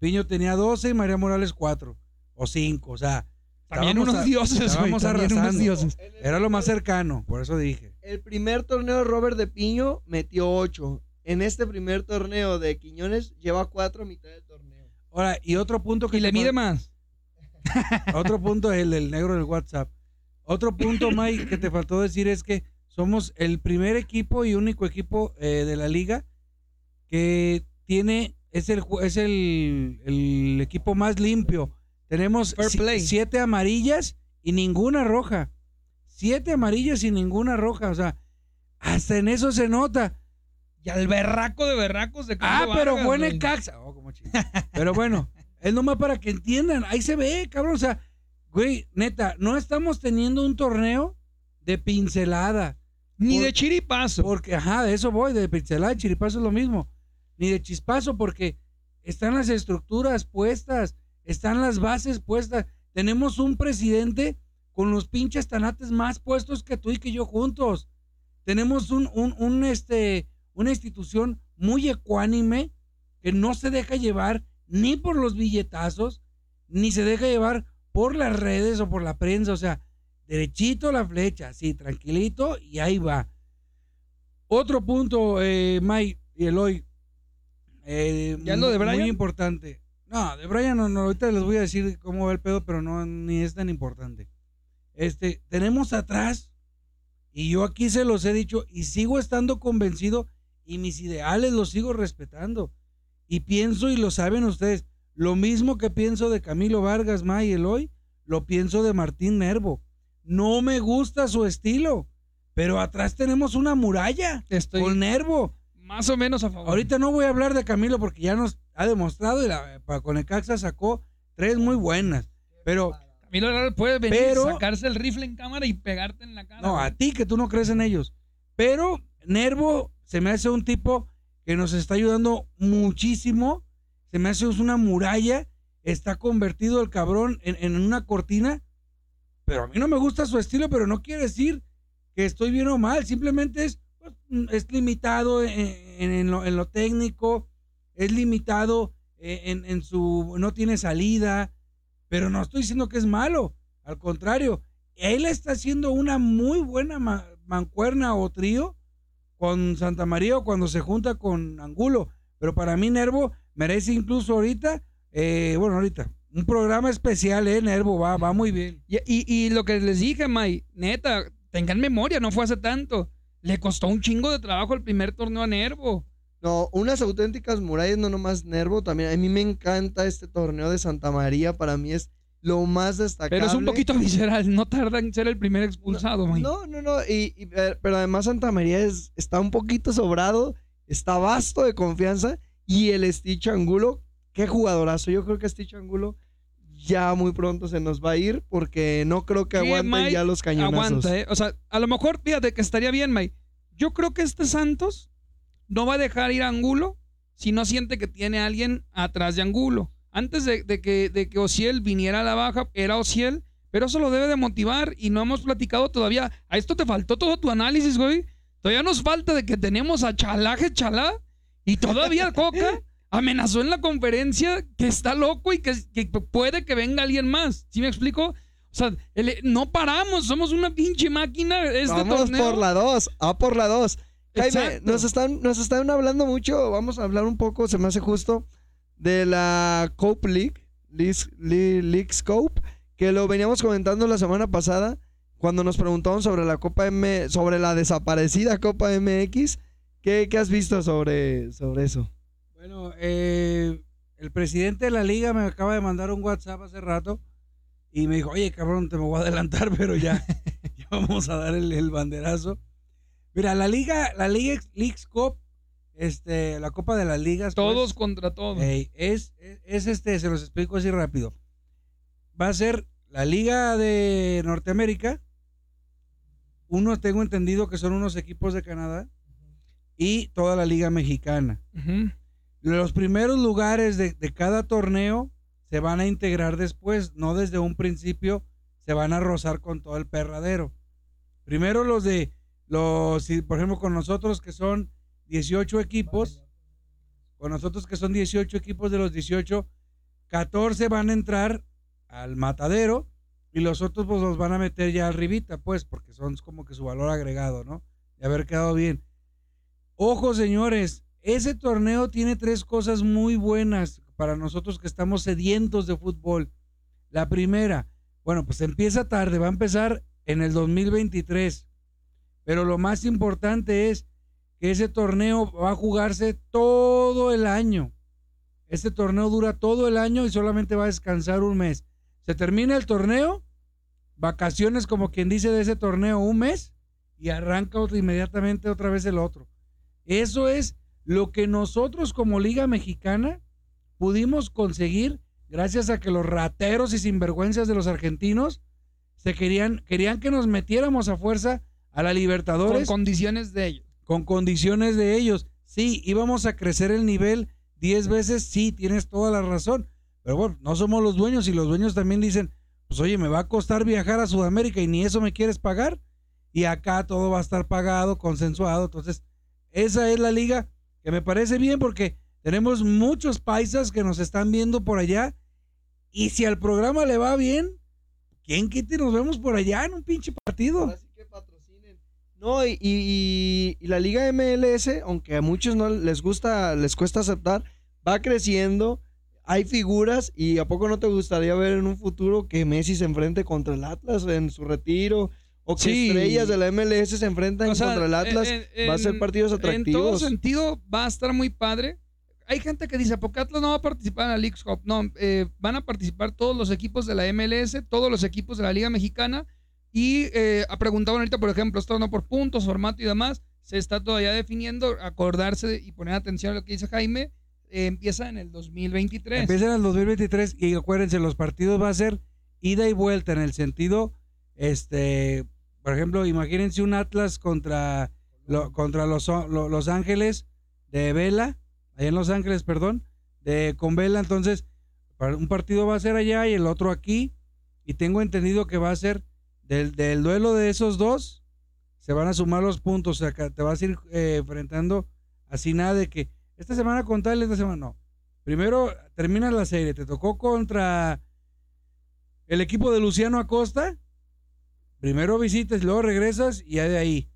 Piño tenía 12 y María Morales 4 o 5. O sea, También unos a- dioses, güey. estábamos También unos arrasando. dioses. Era lo más cercano, por eso dije. El primer torneo de Robert de Piño metió ocho. En este primer torneo de Quiñones lleva cuatro a mitad del torneo. Ahora, y otro punto que Y le mide más. Otro punto, el del negro del WhatsApp. Otro punto, Mike, que te faltó decir es que somos el primer equipo y único equipo eh, de la liga que tiene, es el, ju- es el, el equipo más limpio. Tenemos siete amarillas y ninguna roja. Siete amarillas y ninguna roja. O sea, hasta en eso se nota. Y al berraco de berracos de Ah, pero fue güey. el Caxa. Oh, como pero bueno, es nomás para que entiendan. Ahí se ve, cabrón. O sea, güey, neta, no estamos teniendo un torneo de pincelada. Ni Por- de chiripazo. Porque, ajá, de eso voy, de pincelada, de chiripazo es lo mismo. Ni de chispazo, porque están las estructuras puestas, están las bases puestas. Tenemos un presidente con los pinches tanates más puestos que tú y que yo juntos. Tenemos un, un, un, este, una institución muy ecuánime que no se deja llevar ni por los billetazos, ni se deja llevar por las redes o por la prensa. O sea, derechito la flecha, así, tranquilito, y ahí va. Otro punto, eh, Mike y Eloy. eh, ¿Ya lo de Brian? Muy importante. No, de Brian no, no, ahorita les voy a decir cómo va el pedo, pero no, ni es tan importante. Este, tenemos atrás, y yo aquí se los he dicho, y sigo estando convencido, y mis ideales los sigo respetando. Y pienso, y lo saben ustedes, lo mismo que pienso de Camilo Vargas, May y Eloy, lo pienso de Martín Nervo. No me gusta su estilo, pero atrás tenemos una muralla Estoy con Nervo. más o menos a favor. Ahorita no voy a hablar de Camilo porque ya nos ha demostrado y la, con el Caxa sacó tres muy buenas. Pero Camilo puede venir, Pero- sacarse el rifle en cámara y pegarte en la cara. no, güey. a ti que tú no crees en ellos. Pero Nervo se me hace un tipo que nos está ayudando muchísimo. Se me hace una muralla. Está convertido el cabrón en, en una cortina. Pero a mí no me gusta su estilo, pero no quiere decir que estoy bien o mal. Simplemente es, pues, es limitado en, en- lo, en lo técnico. Es limitado en, su... No tiene salida. Pero no estoy diciendo que es malo. Al contrario, él está haciendo una muy buena ma- mancuerna o trío con Santa María o cuando se junta con Angulo. Pero para mí Nervo merece incluso ahorita, eh, bueno, ahorita, un programa especial, ¿eh? Nervo, va, va muy bien. Y, y- y lo que les dije, May, neta, tengan memoria, no fue hace tanto. Le costó un chingo de trabajo el primer torneo a Nervo. No, unas auténticas murallas, no nomás Nervo, también a mí me encanta este torneo de Santa María, para mí es lo más destacable. Pero es un poquito visceral, no tarda en ser el primer expulsado, May. No, no, no, y, y- eh, pero además Santa María es, está un poquito sobrado, está vasto de confianza y el Stitch Angulo, qué jugadorazo, yo creo que Stitch Angulo ya muy pronto se nos va a ir porque no creo que aguanten Mike, ya los cañonazos. Aguanta, ¿eh? O sea, a lo mejor, fíjate que estaría bien, May. Yo creo que este Santos no va a dejar ir a Angulo si no siente que tiene a alguien atrás de Angulo. Antes de, de que, de que Ociel viniera a la baja, era Ociel, pero eso lo debe de motivar y no hemos platicado todavía. A esto te faltó todo tu análisis, güey. Todavía nos falta de que tenemos a Chalaje Chalá y todavía Coca amenazó en la conferencia que está loco y que, que puede que venga alguien más. ¿Sí me explico? O sea, el- no paramos, somos una pinche máquina. Este Vamos torneo. por la 2, a por la 2. Jaime, nos están, nos están hablando mucho, vamos a hablar un poco, se me hace justo, de la Cope League, League, League- League Scope, que lo veníamos comentando la semana pasada, cuando nos preguntaron sobre la Copa M, sobre la desaparecida Copa MX. ¿Qué, qué has visto sobre, sobre eso? Bueno, eh, el presidente de la liga me acaba de mandar un WhatsApp hace rato y me dijo, oye, cabrón, te me voy a adelantar, pero ya, vamos a dar el, banderazo. Mira, la liga, la liga Leagues Cup, este, la Copa de las Ligas. pues, Todos contra todos. Es, es, es este, se los explico así rápido. Va a ser la Liga de Norteamérica. Uno, tengo entendido que son unos equipos de Canadá. Y toda la Liga Mexicana. Los primeros lugares de, de cada torneo se van a integrar después, no desde un principio se van a rozar con todo el perradero. Primero los de, los, por ejemplo, con nosotros que son 18 equipos, con nosotros que son 18 equipos de los 18, 14 van a entrar al matadero y los otros pues los van a meter ya arribita, pues, porque son como que su valor agregado, ¿no? De haber quedado bien. Ojo, señores, ese torneo tiene tres cosas muy buenas para nosotros que estamos sedientos de fútbol. La primera, bueno, pues empieza tarde, va a empezar en el 2023. Pero lo más importante es que ese torneo va a jugarse todo el año. Este torneo dura todo el año y solamente va a descansar un mes. Se termina el torneo, vacaciones como quien dice de ese torneo un mes y arranca otro- inmediatamente otra vez el otro. Eso es lo que nosotros como Liga Mexicana pudimos conseguir gracias a que los rateros y sinvergüenzas de los argentinos se querían, querían que nos metiéramos a fuerza a la Con Libertadores condiciones de ellos. Con condiciones de ellos. Sí, íbamos a crecer el nivel 10 veces, sí, tienes toda la razón. Pero bueno, no somos los dueños y los dueños también dicen, pues oye, me va a costar viajar a Sudamérica y ni eso me quieres pagar. Y acá todo va a estar pagado, consensuado. Entonces, esa es la liga que me parece bien porque tenemos muchos paisas que nos están viendo por allá. Y si al programa le va bien, ¿quién quite? Nos vemos por allá en un pinche partido. Ahora sí que patrocinen. No, y, y- y la Liga MLS, aunque a muchos no les gusta, les cuesta aceptar, va creciendo. Hay figuras y ¿a poco no te gustaría ver en un futuro que Messi se enfrente contra el Atlas en su retiro? O que Sí. estrellas de la MLS se enfrentan O sea, contra el Atlas. en- en- va a ser partidos En todo atractivos. sentido, va a estar muy padre. Hay gente que dice, porque Atlas no va a participar en la League Cup. No, eh, van a participar todos los equipos de la MLS, todos los equipos de la Liga Mexicana. Y eh, preguntaban ahorita, por ejemplo, esto no por puntos, formato y demás. Se está todavía definiendo, acordarse y poner atención a lo que dice Jaime. empieza en el 2023. Empiezan en el 2023 y acuérdense, los partidos va a ser ida y vuelta en el sentido, este, por ejemplo, imagínense un Atlas contra, lo- contra los, lo- los Ángeles de Vela, allá en Los Ángeles, perdón, de con Vela, entonces un partido va a ser allá y el otro aquí, y tengo entendido que va a ser del, del duelo de esos dos, se van a sumar los puntos, o sea, que te vas a ir eh, enfrentando así nada de que esta semana con tal, esta semana no. Primero termina la serie, te tocó contra el equipo de Luciano Acosta. Primero visitas, luego regresas y ya de ahí.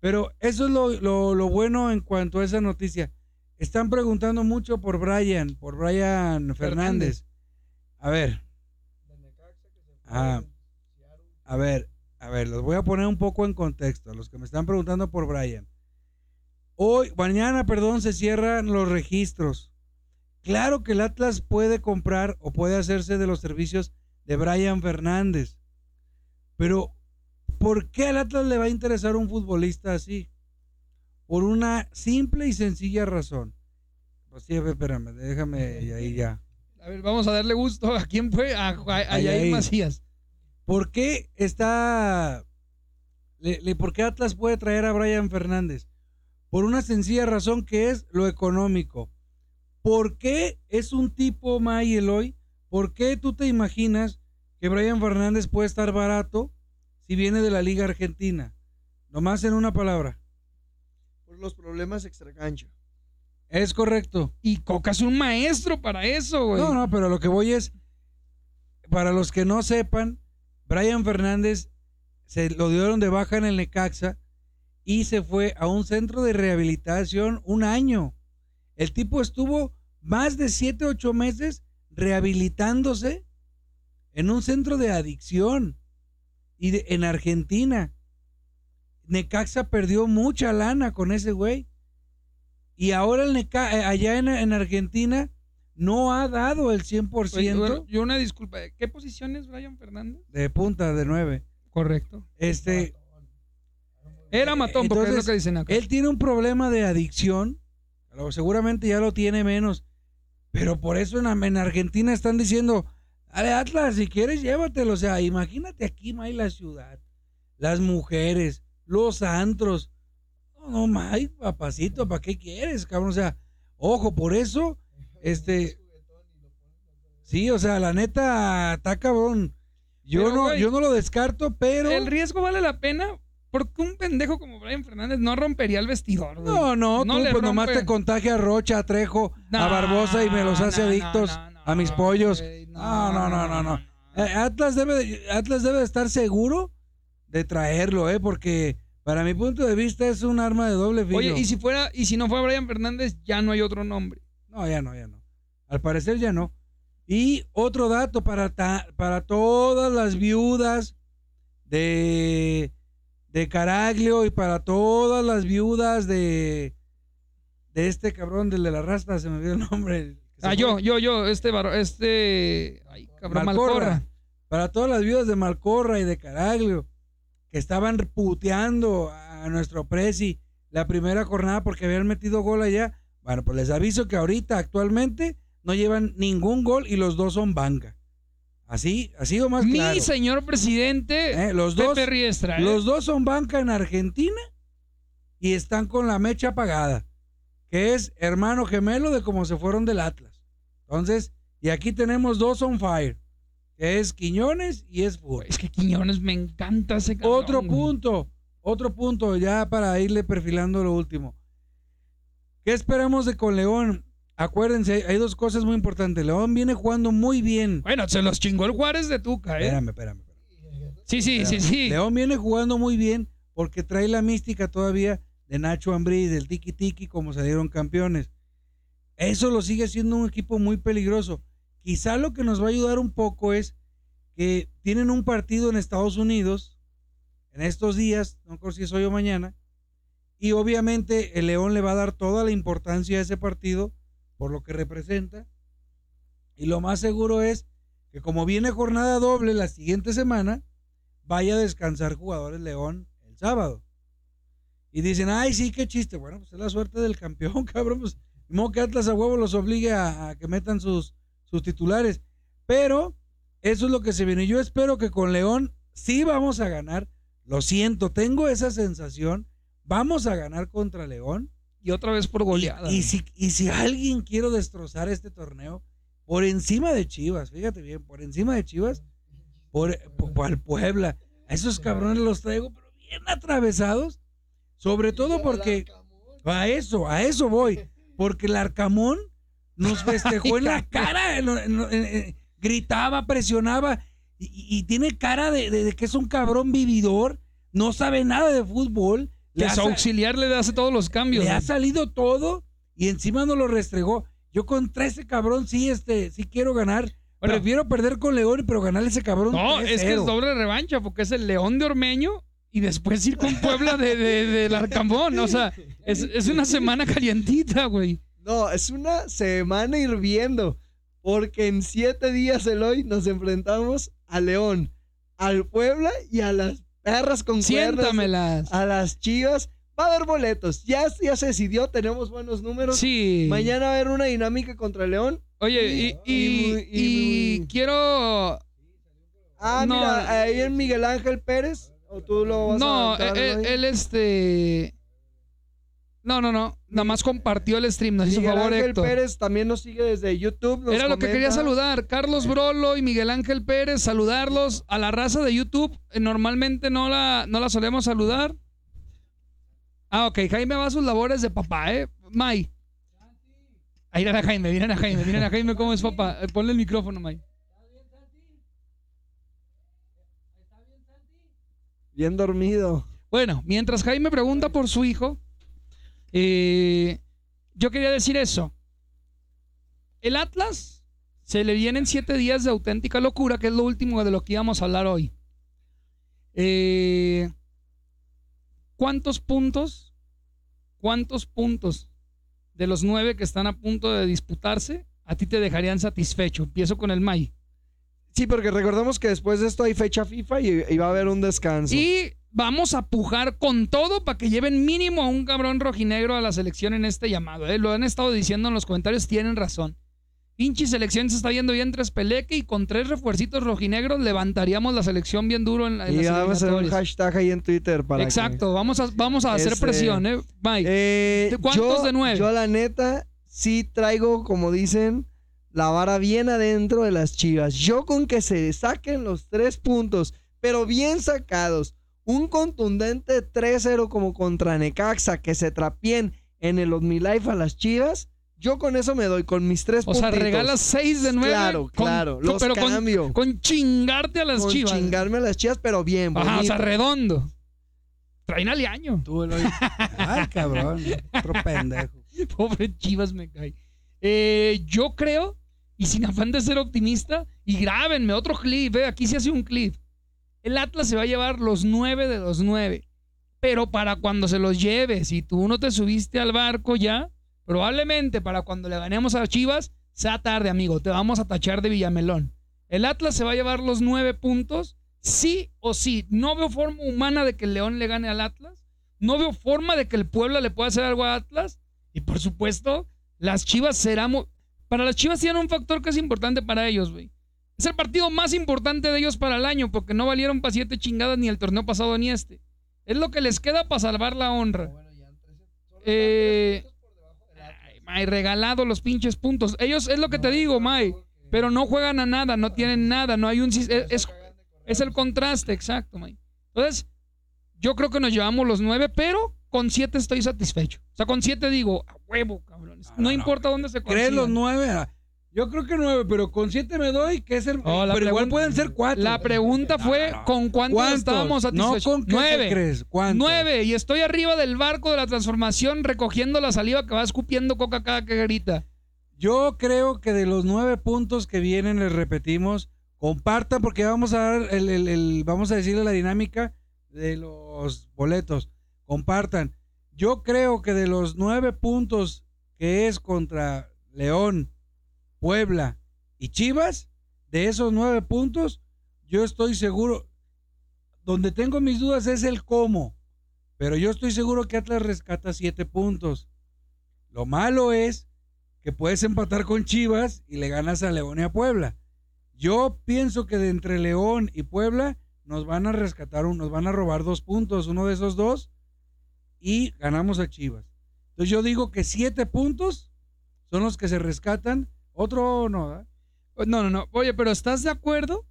Pero eso es lo, lo- lo bueno en cuanto a esa noticia. Están preguntando mucho por Brian, por Brian Fernández. A ver. Ah, a ver, a ver, los voy a poner un poco en contexto. Los que me están preguntando por Brian. Hoy, mañana, perdón, se cierran los registros. Claro que el Atlas puede comprar o puede hacerse de los servicios de Brian Fernández. Pero, ¿por qué al Atlas le va a interesar un futbolista así? Por una simple y sencilla razón. Pues sí, espérame, déjame ahí ya. A ver, vamos a darle gusto. ¿A quién fue? A, a, Yair. Macías. ¿Por qué está... le- le- ¿Por qué Atlas puede traer a Brian Fernández? Por una sencilla razón que es lo económico. ¿Por qué es un tipo May Eloy? ¿Por qué tú te imaginas que Brian Fernández puede estar barato si viene de la Liga Argentina? Nomás en una palabra. Por los problemas extracancha. Es correcto. Y Coca es un maestro para eso, güey. No, no, pero lo que voy es, para los que no sepan, Brian Fernández se lo dieron de baja en el Necaxa y se fue a un centro de rehabilitación un año. El tipo estuvo más de 7, 8 meses rehabilitándose en un centro de adicción y en Argentina. Necaxa perdió mucha lana con ese güey. Y ahora el Neca eh, allá en Argentina no ha dado el 100% Oye, bueno, yo una disculpa. ¿Qué posición es Brian Fernández? de punta de 9. Correcto. Este, Era matón, porque es lo Entonces, que dicen acá. él tiene un problema de adicción. seguramente ya lo tiene menos. Pero por eso en, en Argentina están diciendo, dale Atlas, si quieres llévatelo. O sea, imagínate aquí, May, la ciudad. Las mujeres, los antros. No, no, May, papacito, ¿para qué quieres, cabrón? O sea, ojo, por eso, este... Sí, o sea, la neta, está cabrón. Yo, Pero, no, yo no lo descarto, pero... ¿El riesgo vale la pena? Porque un pendejo como Brian Fernández no rompería el vestidor. No, no, No tú pues nomás te contagia a Rocha, a Trejo, a Barbosa y me los hace no, adictos a mis pollos. No, no, no, no, no. Eh, Atlas debe, de- Atlas debe de estar seguro de traerlo, ¿eh? Porque para mi punto de vista es un arma de doble filo. Oye, y si fuera, y si no fuera Brian Fernández, ya no hay otro nombre. No, ya no, ya no. Al parecer ya no. Y otro dato para, ta- para todas las viudas de, de Caraglio y para todas las viudas de, de este cabrón, del de la rasta, se me olvidó el nombre. Ah, yo, yo, yo, este, este, ay, cabrón, Malcorra. Para todas las viudas de Malcorra y de Caraglio que estaban puteando a nuestro Prezi la primera jornada porque habían metido gol allá. Bueno, pues les aviso que ahorita actualmente no llevan ningún gol y los dos son banca. Así, así o más Mi claro. señor presidente, Eh, los dos, Pepe Riestra. ¿eh? los dos son banca en Argentina y están con la mecha apagada, que es hermano gemelo de como se fueron del Atlas. Entonces, y aquí tenemos dos on fire, que es Quiñones y es Fútbol. Es que Quiñones me encanta ese cabrón. Otro punto, otro punto, ya para irle perfilando lo último. ¿Qué esperamos de con León? Acuérdense, hay, dos cosas muy importantes. León viene jugando muy bien. Bueno, se los chingó el Juárez de Tuca, ¿eh? Espérame, espérame. espérame. Sí, sí, sí, sí. León viene jugando muy bien porque trae la mística todavía de Nacho Ambrí, del Tiki Tiki, como salieron campeones. Eso lo sigue siendo un equipo muy peligroso. Quizá lo que nos va a ayudar un poco es que tienen un partido en Estados Unidos en estos días, no creo si es hoy o mañana, y obviamente el León le va a dar toda la importancia a ese partido por lo que representa. Y lo más seguro es que como viene jornada doble la siguiente semana, vaya a descansar jugadores León el sábado. Y dicen, ay, sí, qué chiste. Bueno, pues es la suerte del campeón, cabrón. Pues, modo que Atlas a huevo los obligue a, a que metan sus, sus titulares. Pero eso es lo que se viene. Yo espero que con León sí vamos a ganar. Lo siento, tengo esa sensación. Vamos a ganar contra León. Y otra vez por goleada. Y, y si, y si alguien quiero destrozar este torneo, por encima de Chivas, fíjate bien, por encima de Chivas, por, por, por al Puebla. A esos cabrones los traigo, pero bien atravesados. Sobre todo porque a eso, a eso voy. Porque el Arcamón nos festejó en la cara, en- en- en- en- gritaba, presionaba y, y tiene cara de, de- de que es un cabrón vividor, no sabe nada de fútbol. Su sa- auxiliar le hace todos los cambios. le ha salido todo y encima no lo restregó. Yo contra ese cabrón sí, este, sí quiero ganar. Bueno. Prefiero perder con León, pero ganarle ese cabrón. No, es que es 3-0. doble revancha, porque es el León de Ormeño y después ir con Puebla de, de- del Arcambón. O sea, es, es una semana calientita, güey. No, es una semana hirviendo. Porque en siete días, Eloy, nos enfrentamos a León, al Puebla y a las perras con Siéntamelas. a las chivas. Va a haber boletos. Ya, ya se decidió, tenemos buenos números. Sí. Mañana va a haber una dinámica contra León. Oye, y, quiero. Ah, No. mira, ahí en Miguel Ángel Pérez. ¿O tú lo vas No, a él, Eloy? él, este. No, no, no. Nada más compartió el stream. Nos hizo Miguel favor, Ángel Héctor. Pérez también nos sigue desde YouTube. Era lo que quería saludar. Carlos Brolo y Miguel Ángel Pérez, saludarlos a la raza de YouTube. Eh, Normalmente no la, no la solemos saludar. Ah, ok. Jaime va a sus labores de papá, ¿eh? May. Ahí a Jaime, miren a Jaime, miren a Jaime cómo es papá. Eh, Ponle el micrófono, May. Bien dormido. Bueno, mientras Jaime pregunta por su hijo, eh, yo quería decir eso. El Atlas se le vienen siete días de auténtica locura, que es lo último de lo que íbamos a hablar hoy. Eh, ¿Cuántos puntos? ¿Cuántos puntos de los nueve que están a punto de disputarse a ti te dejarían satisfecho? Empiezo con el May. Sí, porque recordemos que después de esto hay fecha FIFA y, y va a haber un descanso. Y vamos a pujar con todo para que lleven mínimo a un cabrón rojinegro a la selección en este llamado. ¿eh? Lo han estado diciendo en los comentarios, tienen razón. Pinche selección se está viendo bien tras Peleque y con tres refuercitos rojinegros levantaríamos la selección bien duro en, la- en y las vamos a hacer un hashtag ahí en Twitter para que- Exacto, vamos a, vamos a hacer Este, presión, ¿eh? Bye. Eh, ¿De cuántos yo, de nueve? Yo la neta sí traigo, como dicen, la vara bien adentro de las chivas. Yo con que se saquen los tres puntos, pero bien sacados. Un contundente 3-0 como contra Necaxa, que se trapien en el OmniLife a las chivas. Yo con eso me doy, con mis tres o sea, puntitos. regalas seis de nueve. Claro, con- claro. con- los pero con, cambio. con chingarte a las con chivas. chingarme a las chivas, pero bien. Ajá, o sea, redondo. Traen aliaño. Tú, Eloy. Ay, cabrón. Otro pendejo. Pobre Chivas me cae. Eh, yo creo, y sin afán de ser optimista, y grábenme otro clip, eh, aquí se hace un clip. El Atlas se va a llevar los nueve de los nueve. Pero para cuando se los lleve, si tú no te subiste al barco ya, probablemente para cuando le ganemos a Chivas, sea tarde, amigo. Te vamos a tachar de Villamelón. El Atlas se va a llevar los nueve puntos, sí o sí. No veo forma humana de que el León le gane al Atlas. No veo forma de que el Puebla le pueda hacer algo a Atlas. Y por supuesto, las Chivas serán... Para las Chivas tienen un factor que es importante para ellos, güey. Es el partido más importante de ellos para el año, porque no valieron para siete chingadas ni el torneo pasado ni este. Es lo que les queda para salvar la honra. Eh, ay, May, regalado los pinches puntos. Ellos, es lo que te digo, May, pero no juegan a nada, no tienen nada, no hay un... Es, es, es el contraste, exacto, May. Entonces, yo creo que nos llevamos los nueve, pero con siete estoy satisfecho. O sea, con siete digo, a huevo, cabrones. No, importa dónde se ¿Crees los consigan. nueve? Yo creo que nueve, pero con siete me doy, que es el. Pero igual pueden ser cuatro. La pregunta fue, No, no. ¿con cuántos, ¿Cuántos? estábamos No satisfechos? con qué nueve. te crees. ¿Cuántos? Nueve. Y estoy arriba del barco de la transformación recogiendo la saliva que va escupiendo coca cada que grita. Yo creo que de los nueve puntos que vienen, les repetimos, compartan porque vamos a dar el, el- el- vamos a decirle la dinámica de los boletos. Compartan. Yo creo que de los nueve puntos que es contra León, Puebla y Chivas, de esos nueve puntos, yo estoy seguro. Donde tengo mis dudas es el cómo. Pero yo estoy seguro que Atlas rescata siete puntos. Lo malo es que puedes empatar con Chivas y le ganas a León y a Puebla. Yo pienso que de entre León y Puebla nos van a rescatar, nos van a robar dos puntos, uno de esos dos, y ganamos a Chivas. Entonces yo digo que siete puntos son los que se rescatan, otro no. No, no, no. Oye, pero ¿estás de acuerdo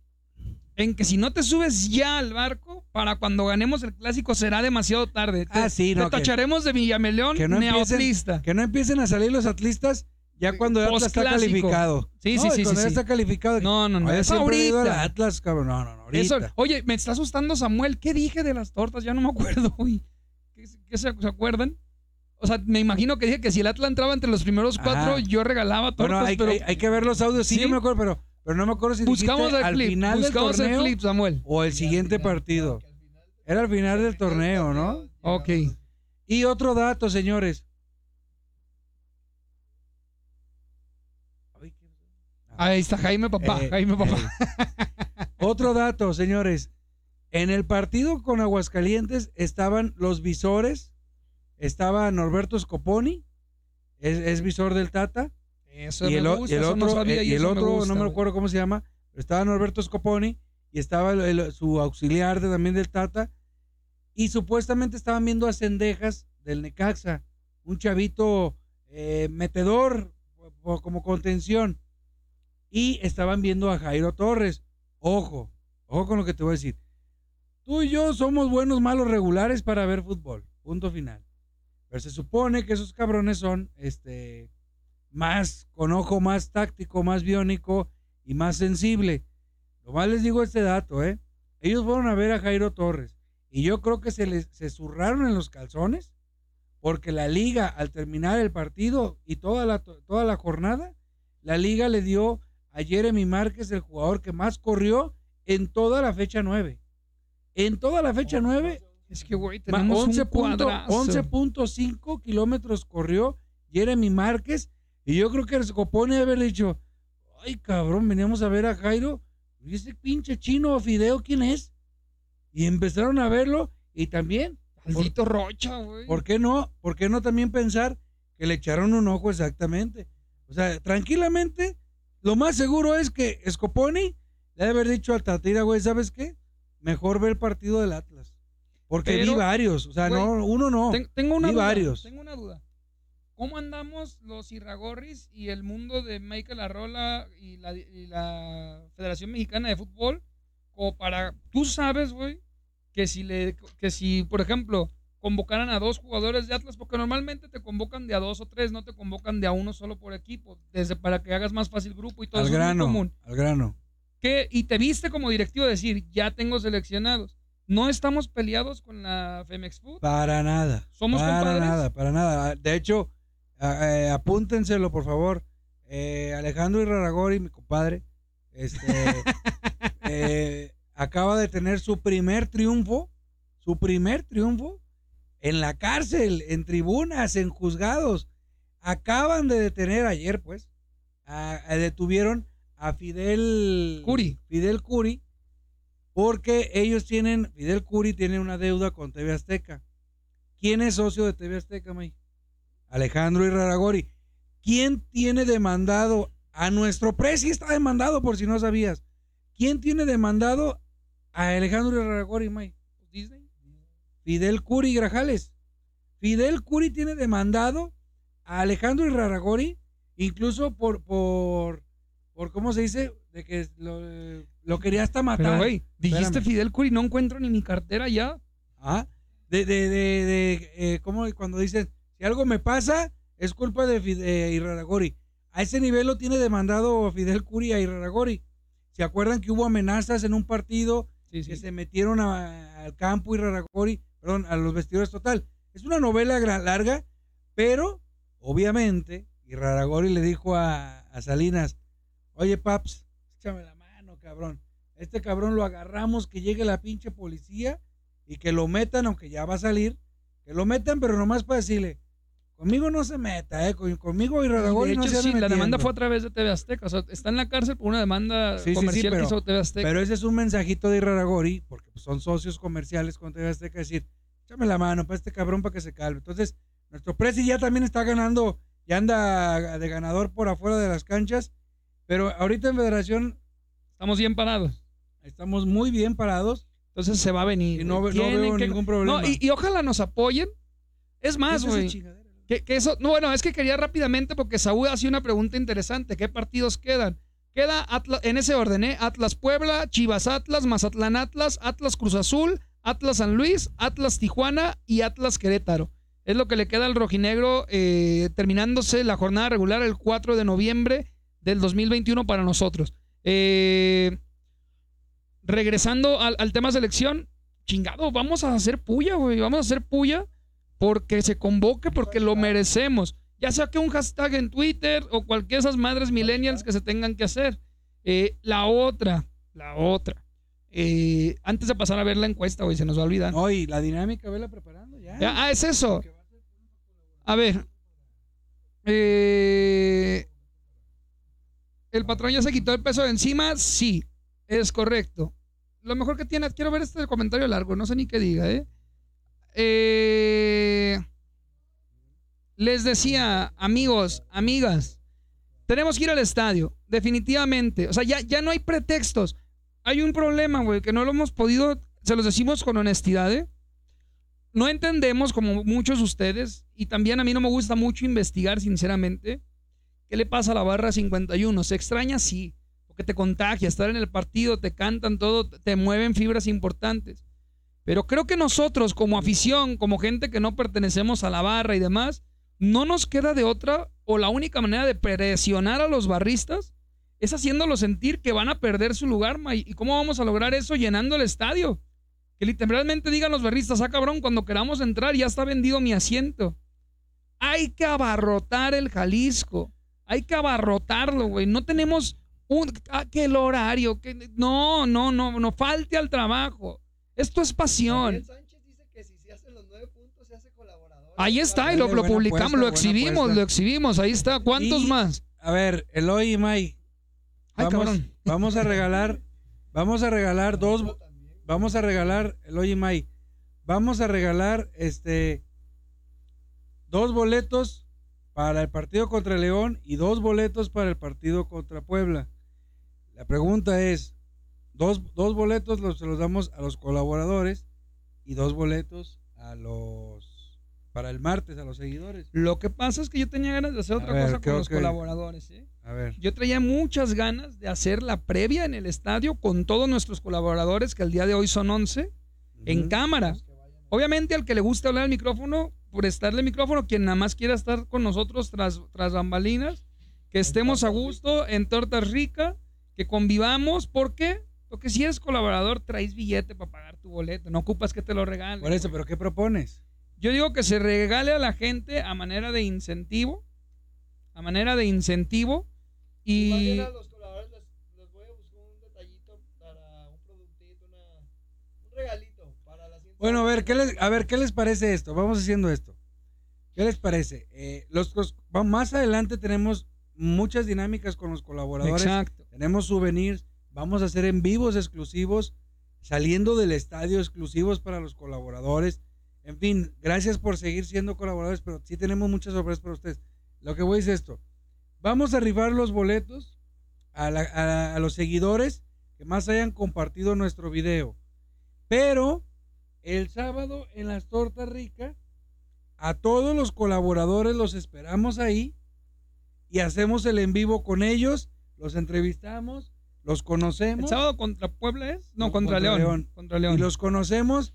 en que si no te subes ya al barco, para cuando ganemos el clásico será demasiado tarde? Te, Ah, sí, te no, que- tacharemos de Villameleón que no empiecen- neotlista. Que no empiecen a salir los atlistas ya cuando Atlas está calificado. Sí, No, sí, Cuando sí, ya sí. está calificado. No, no, no. Oye, Es ahorita. Atlas, cabrón. No, no, no. Ahorita. Eso- oye, me está asustando Samuel. ¿Qué dije de las tortas? Ya no me acuerdo, güey. ¿Qué, qué se, se acuerdan? O sea, me imagino que dije que si el Atlas entraba entre los primeros cuatro, yo regalaba tortas, Bueno, hay, pero hay- hay que ver los audios. Sí, ¿Sí? yo me acuerdo, pero, pero no me acuerdo si buscamos el al clip. final Buscamos del el torneo clip, Samuel. o el siguiente partido. Era al final del torneo, ¿no? Ok. Y otro dato, señores. Ahí está Jaime Papá. Eh, Jaime Papá. eh. Otro dato, señores. En el partido con Aguascalientes estaban los visores. Estaba Norberto Scoponi, es, es visor del Tata. Eso y el, me o- gusta, y el eso otro, no sabía y el me otro gusta, no me acuerdo cómo se llama, pero estaba Norberto Scoponi y estaba el- el- su auxiliar de- también del Tata. Y supuestamente estaban viendo a Cendejas del Necaxa, un chavito eh, metedor como contención. Y estaban viendo a Jairo Torres. Ojo, ojo con lo que te voy a decir. Tú y yo somos buenos, malos, regulares para ver fútbol. Punto final. Pero se supone que esos cabrones son este más con ojo más táctico, más biónico y más sensible. Nomás les digo este dato, ¿eh? Ellos fueron a ver a Jairo Torres y yo creo que se les se zurraron en los calzones porque la liga al terminar el partido y toda la toda la jornada, la liga le dio a Jeremy Márquez el jugador que más corrió en toda la fecha 9. En toda la fecha 9 Es que, güey, tenemos 11 un punto- cuadrazo. 11.5 kilómetros corrió Jeremy Márquez. Y yo creo que el Scopone debe haber dicho: Ay, cabrón, veníamos a ver a Jairo. ¿Y ese pinche chino Fideo quién es? Y empezaron a verlo. Y también, Aldito Rocha, güey. ¿por qué no? ¿Por qué no también pensar que le echaron un ojo exactamente? O sea, tranquilamente, lo más seguro es que Scoponi le debe haber dicho al Tatira, güey, ¿sabes qué? Mejor ver el partido del Atlas. Porque Pero, vi varios. O sea, no, uno no. Ten- tengo una vi duda. varios. Tengo una duda. ¿Cómo andamos los Irragorris y el mundo de Michael Arrola y la, y la Federación Mexicana de Fútbol? Como para. Tú sabes, güey, que si le. Que si, por ejemplo, convocaran a dos jugadores de Atlas, porque normalmente te convocan de a dos o tres, no te convocan de a uno solo por equipo, desde para que hagas más fácil grupo y todo Al eso es muy grano. común. Al grano. que y te viste como directivo decir, ya tengo seleccionados. No estamos peleados con la Femex Food. Para nada. ¿Somos para compadres? nada, para nada. De hecho, eh, apúntenselo, por favor. Eh, Alejandro Iraragori, mi compadre, este, eh, acaba de tener su primer triunfo, su primer triunfo en la cárcel, en tribunas, en juzgados. Acaban de detener ayer, pues, a- a- detuvieron a Fidel Curi. Fidel Curi, porque ellos tienen, Fidel Curi tiene una deuda con TV Azteca. ¿Quién es socio de TV Azteca, May? Alejandro Iraragori. ¿Quién tiene demandado a nuestro precio? Está demandado por si no sabías. ¿Quién tiene demandado a Alejandro Iraragorri, May? Disney. Fidel Curi Grajales. Fidel Curi tiene demandado a Alejandro Iraragorri, incluso por, por, por ¿cómo se dice? De que lo, lo quería hasta matar. Pero, güey, dijiste Espérame. Fidel Curi, no encuentro ni mi cartera ya. Ah, de, de, de, de eh, ¿cómo cuando dicen, si algo me pasa, es culpa de, Fide- de Iraragorri. A ese nivel lo tiene demandado Fidel Curi a Iraragorri. ¿Se acuerdan que hubo amenazas en un partido Sí, que se metieron a- al campo Iraragorri, perdón, a los vestidores total? Es una novela larga, pero obviamente Iraragorri le dijo a, a Salinas, oye Paps, échame la mano, cabrón. Este cabrón lo agarramos, que llegue la pinche policía y que lo metan, aunque ya va a salir, que lo metan, pero nomás para decirle, conmigo no se meta, eh, con- conmigo de no se sí, la demanda metiendo". fue a través de TV Azteca. O sea, está en la cárcel por una demanda Sí, sí, sí, comercial pero- que hizo TV Azteca. Pero ese es un mensajito de Iraragorri, porque son socios comerciales con TV Azteca, decir, échame la mano para este cabrón para que se calme. Entonces, nuestro Prezi ya también está ganando, ya anda de ganador por afuera de las canchas, pero ahorita en Federación Estamos bien parados. estamos muy bien parados Entonces se va a venir. y no, veo que- ningún problema. No, y, y ojalá nos apoyen. Es más, ¿Qué es esa güey. que eso, no, bueno, es que quería rápidamente porque Saúl hacía una pregunta interesante. ¿Qué partidos quedan? Queda Atlas, en ese orden, ¿eh? Atlas Puebla, Chivas Atlas, Mazatlán Atlas, Atlas Cruz Azul, Atlas San Luis, Atlas Tijuana y Atlas Querétaro. Es lo que le queda al rojinegro eh, terminándose la jornada regular el 4 de noviembre del 2021 para nosotros. Eh, regresando al, al tema selección, chingado, vamos a hacer puya, güey. Vamos a hacer puya porque se convoque, porque lo merecemos. Ya sea que un hashtag en Twitter o cualquiera de esas madres millennials que se tengan que hacer. Eh, la otra, la otra. Eh, antes de pasar a ver la encuesta, güey, se nos va a olvidar. No, y la dinámica, vela preparando ya. Ya, ah, es eso. A ver. Eh, ¿El patrón ya se quitó el peso de encima? Sí, es correcto. Lo mejor que tiene, quiero ver este comentario largo, no sé ni qué diga, ¿eh? Eh, les decía, amigos, amigas, tenemos que ir al estadio, definitivamente. O sea, ya, ya no hay pretextos. Hay un problema, güey, que no lo hemos podido, se los decimos con honestidad, ¿eh? No entendemos, como muchos de ustedes, y también a mí no me gusta mucho investigar, sinceramente, qué le pasa a la barra 51. ¿Se extraña? Sí, porque te contagia, estar en el partido, te cantan todo, te mueven fibras importantes. Pero creo que nosotros, como afición, como gente que no pertenecemos a la barra y demás, no nos queda de otra, o la única manera de presionar a los barristas es haciéndolos sentir que van a perder su lugar. ¿Y cómo vamos a lograr eso? Llenando el estadio. Que literalmente digan los barristas, ah, cabrón, cuando queramos entrar ya está vendido mi asiento. Hay que abarrotar el Jalisco. Hay que abarrotarlo, güey. No tenemos un, ah, que el horario, que no, no, no, no falte al trabajo. Esto es pasión. Sánchez dice que si se hacen los nueve puntos, se hace colaborador. Ahí está, y lo, publicamos, lo exhibimos, lo exhibimos. Ahí está. ¿Cuántos Y- más? A ver, Eloy y May, Ay, vamos, cabrón. vamos a regalar, vamos a regalar dos, vamos a regalar, Eloy y May, vamos a regalar este dos boletos para el partido contra León y dos boletos para el partido contra Puebla. La pregunta es, dos, dos boletos los, se los damos a los colaboradores y dos boletos a los para el martes a los seguidores. Lo que pasa es que yo tenía ganas de hacer A otra ver, cosa con los que- colaboradores. ¿eh? A ver. Yo traía muchas ganas de hacer la previa en el estadio con todos nuestros colaboradores, que el día de hoy son 11, en cámara. Obviamente al que le guste hablar al micrófono, prestarle el micrófono, quien nada más quiera estar con nosotros tras, tras bambalinas, que estemos a gusto en Tortas Rica, que convivamos, ¿por qué? Porque si eres colaborador, traes billete para pagar tu boleto, no ocupas que te lo regalen. Por eso, pero ¿qué propones? Yo digo que se regale a la gente a manera de incentivo, a manera de incentivo, bien y a los colaboradores les, les voy a buscar un detallito para un productito, una, un regalito para la siguiente Bueno, a ver, ¿qué les, a ver, ¿qué les parece esto? Vamos haciendo esto. ¿Qué les parece? Eh, los, más adelante tenemos muchas dinámicas con los colaboradores. exacto. Tenemos souvenirs. Vamos a hacer en vivos exclusivos, saliendo del estadio exclusivos para los colaboradores. En fin, gracias por seguir siendo colaboradores, pero sí tenemos muchas sorpresas para ustedes. Lo que voy es esto. Vamos a arribar los boletos a, la- a- a los seguidores. que más hayan compartido nuestro video. Pero el sábado en las tortas ricas, a todos los colaboradores los esperamos ahí y hacemos el en vivo con ellos, los entrevistamos, los ¿El conocemos sábado contra Puebla es? No, No, contra, contra León. León. Contra León. y los conocemos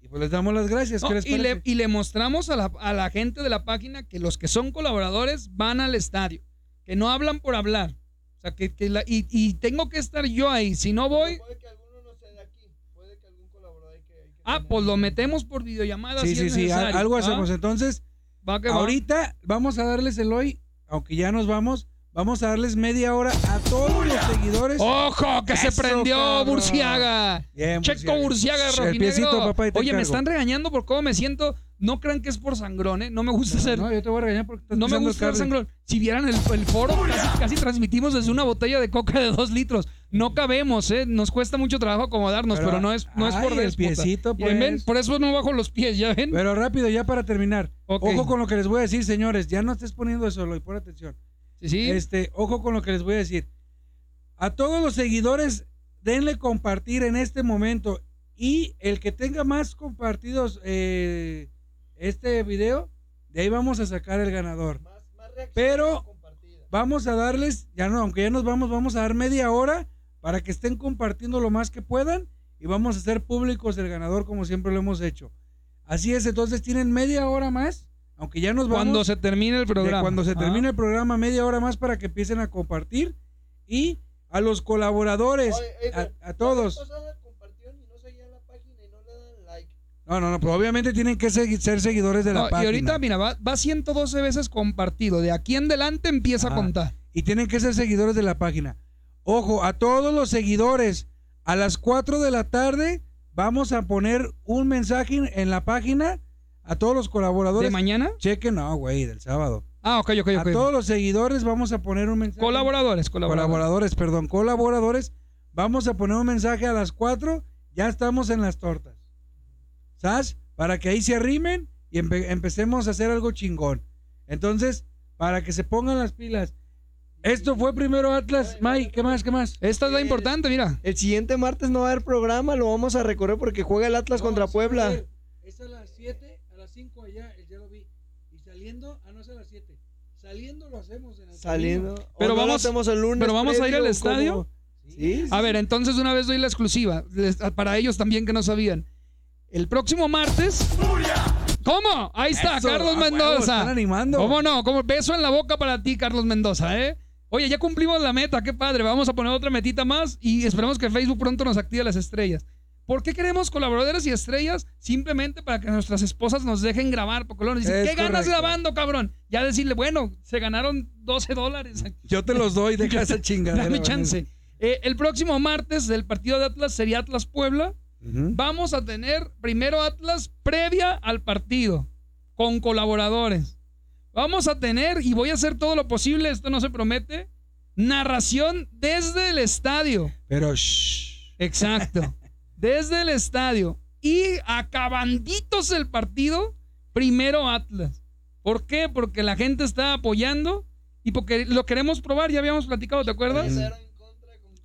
y pues les damos las gracias. No, ¿Qué les y, le, y le mostramos a la, a la gente de la página que los que son colaboradores van al estadio, que no hablan por hablar. O sea, que, que la- y, y tengo que estar yo ahí. Si no voy, Puede que alguno no sea de aquí. Puede que algún colaborador hay que. hay que ah, pues lo metemos por videollamada. Sí, si sí, es sí, algo ¿ah? hacemos. Entonces, Va que va. ahorita vamos a darles el hoy, aunque ya nos vamos, vamos a darles media hora a todos los seguidores. ¡Ojo! ¡Que se prendió cabrón. Burciaga! Bien, Checo Burciaga, El rojinegro. piecito, papá, y te Oye, me están regañando por cómo me siento. No crean que es por sangrón, ¿eh? No me gusta ser. No, yo te voy a regañar porque estás No me gusta cable. sangrón. Si vieran el, el foro, casi, casi transmitimos desde una botella de coca de dos litros. No cabemos, ¿eh? Nos cuesta mucho trabajo acomodarnos, pero, no es, no es por el piecito, ven, pues. Por eso no bajo los pies, ¿ya ven? Pero rápido, ya para terminar. Ojo con lo que les voy a decir, señores. Ya no estés poniendo eso, y pon atención. Sí, sí. Este, ojo con lo que les voy a decir. A todos los seguidores, denle compartir en este momento. Y el que tenga más compartidos eh, este video, de ahí vamos a sacar el ganador. Más, más reacciones Pero-. Vamos a darles, ya no, aunque ya nos vamos, vamos a dar media hora para que estén compartiendo lo más que puedan y vamos a hacer públicos el ganador como siempre lo hemos hecho. Así es, entonces tienen media hora más, aunque ya nos vamos. cuando se termine el programa. cuando se Ah. termine el programa, media hora más para que empiecen a compartir y a los colaboradores, Oye, eh, a, a todos. no no. No, pero obviamente tienen que segui- ser seguidores de la No, página. y ahorita, mira, va, va 112 veces compartido. De aquí en adelante empieza a Ah. contar. y tienen que ser seguidores de la página. Ojo, a todos los seguidores, a las 4 de la tarde vamos a poner un mensaje en- en la página a todos los ¿De colaboradores. mañana? Chequen, no, güey, del sábado. Ah, ok, ok, A ok. todos los seguidores vamos a poner un mensaje. Colaboradores, colaboradores. colaboradores, perdón, colaboradores. Vamos a poner un mensaje a las 4, ya estamos en las tortas. ¿Sabes? Para que ahí se arrimen y empe- empecemos a hacer algo chingón. Entonces, para que se pongan las pilas. Esto fue primero Atlas. Mike, ¿qué más? ¿Qué más? Esta es la importante, mira. El siguiente martes no va a haber programa, lo vamos a recorrer porque juega el Atlas contra Puebla. Es a las 7, a las 5 allá, ya lo vi. Y saliendo, ah, no es a las 7. Saliendo lo hacemos en el Saliendo. Pero vamos- hacemos el lunes. pero vamos a ir al estadio. Sí, A ver, entonces una vez doy la exclusiva. Les- para ellos también que no sabían. El próximo martes. ¿Cómo? Ahí está, Eso, Carlos Mendoza. están animando. ¿Cómo no? ¿Cómo? Beso en la boca para ti, Carlos Mendoza, ¿eh? Oye, ya cumplimos la meta, qué padre. Vamos a poner otra metita más y esperemos que Facebook pronto nos active las estrellas. ¿Por qué queremos colaboradores y estrellas? Simplemente para que nuestras esposas nos dejen grabar. Porque luego nos dicen, Es ¿qué ganas grabando, cabrón? Ya decirle, bueno, se ganaron 12 dólares. Yo te los doy, deja esa chingadera. Dame chance. Eh, el próximo martes del partido de Atlas sería Atlas Puebla. Vamos a tener primero Atlas previa al partido con colaboradores. Vamos a tener, y voy a hacer todo lo posible, esto no se promete, narración desde el estadio. Pero, shh. Exacto. Desde el estadio. Y acabanditos el partido, primero Atlas. ¿Por qué? Porque la gente está apoyando y porque lo queremos probar, ya habíamos platicado, ¿te acuerdas?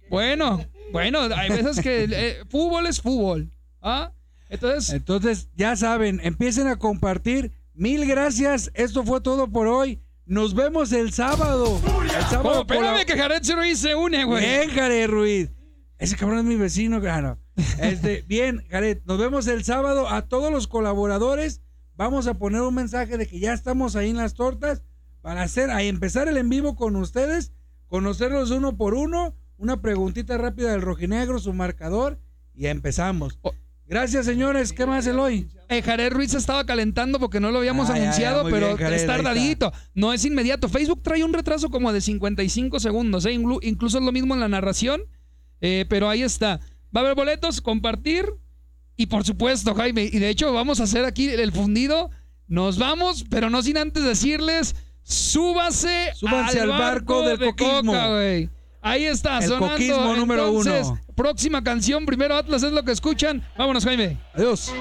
Bueno, bueno, hay veces que eh, fútbol es fútbol. ¿ah? Entonces, Entonces, ya saben, empiecen a compartir. Mil gracias. Esto fue todo por hoy. Nos vemos el sábado. El sábado. la- espérame que Jared Ruiz se une, güey. Bien, Jared Ruiz. Ese cabrón es mi vecino, claro. Este, bien, Jared, nos vemos el sábado. A todos los colaboradores, vamos a poner un mensaje de que ya estamos ahí en las tortas para hacer, a empezar el en vivo con ustedes, conocerlos uno por uno, una preguntita rápida del rojinegro, su marcador, y empezamos. Oh. Gracias, señores. ¿Qué más, Eloy? Eh, Jared Ruiz estaba calentando porque no lo habíamos Ah, ya, ya, anunciado, muy pero bien, Jared, es tardadito. No es inmediato. Facebook trae un retraso como de 55 segundos. ¿eh? Inclu- incluso es lo mismo en la narración. eh, pero ahí está. Va a haber boletos, compartir. Y por supuesto, Jaime. Y de hecho, vamos a hacer aquí el fundido. Nos vamos, pero no sin antes decirles: súbase, Súbanse al barco del de coquismo. Coca, güey. Ahí está, El sonando. coquismo número Entonces, uno. Próxima canción, primero Atlas es lo que escuchan. Vámonos, Jaime. Adiós.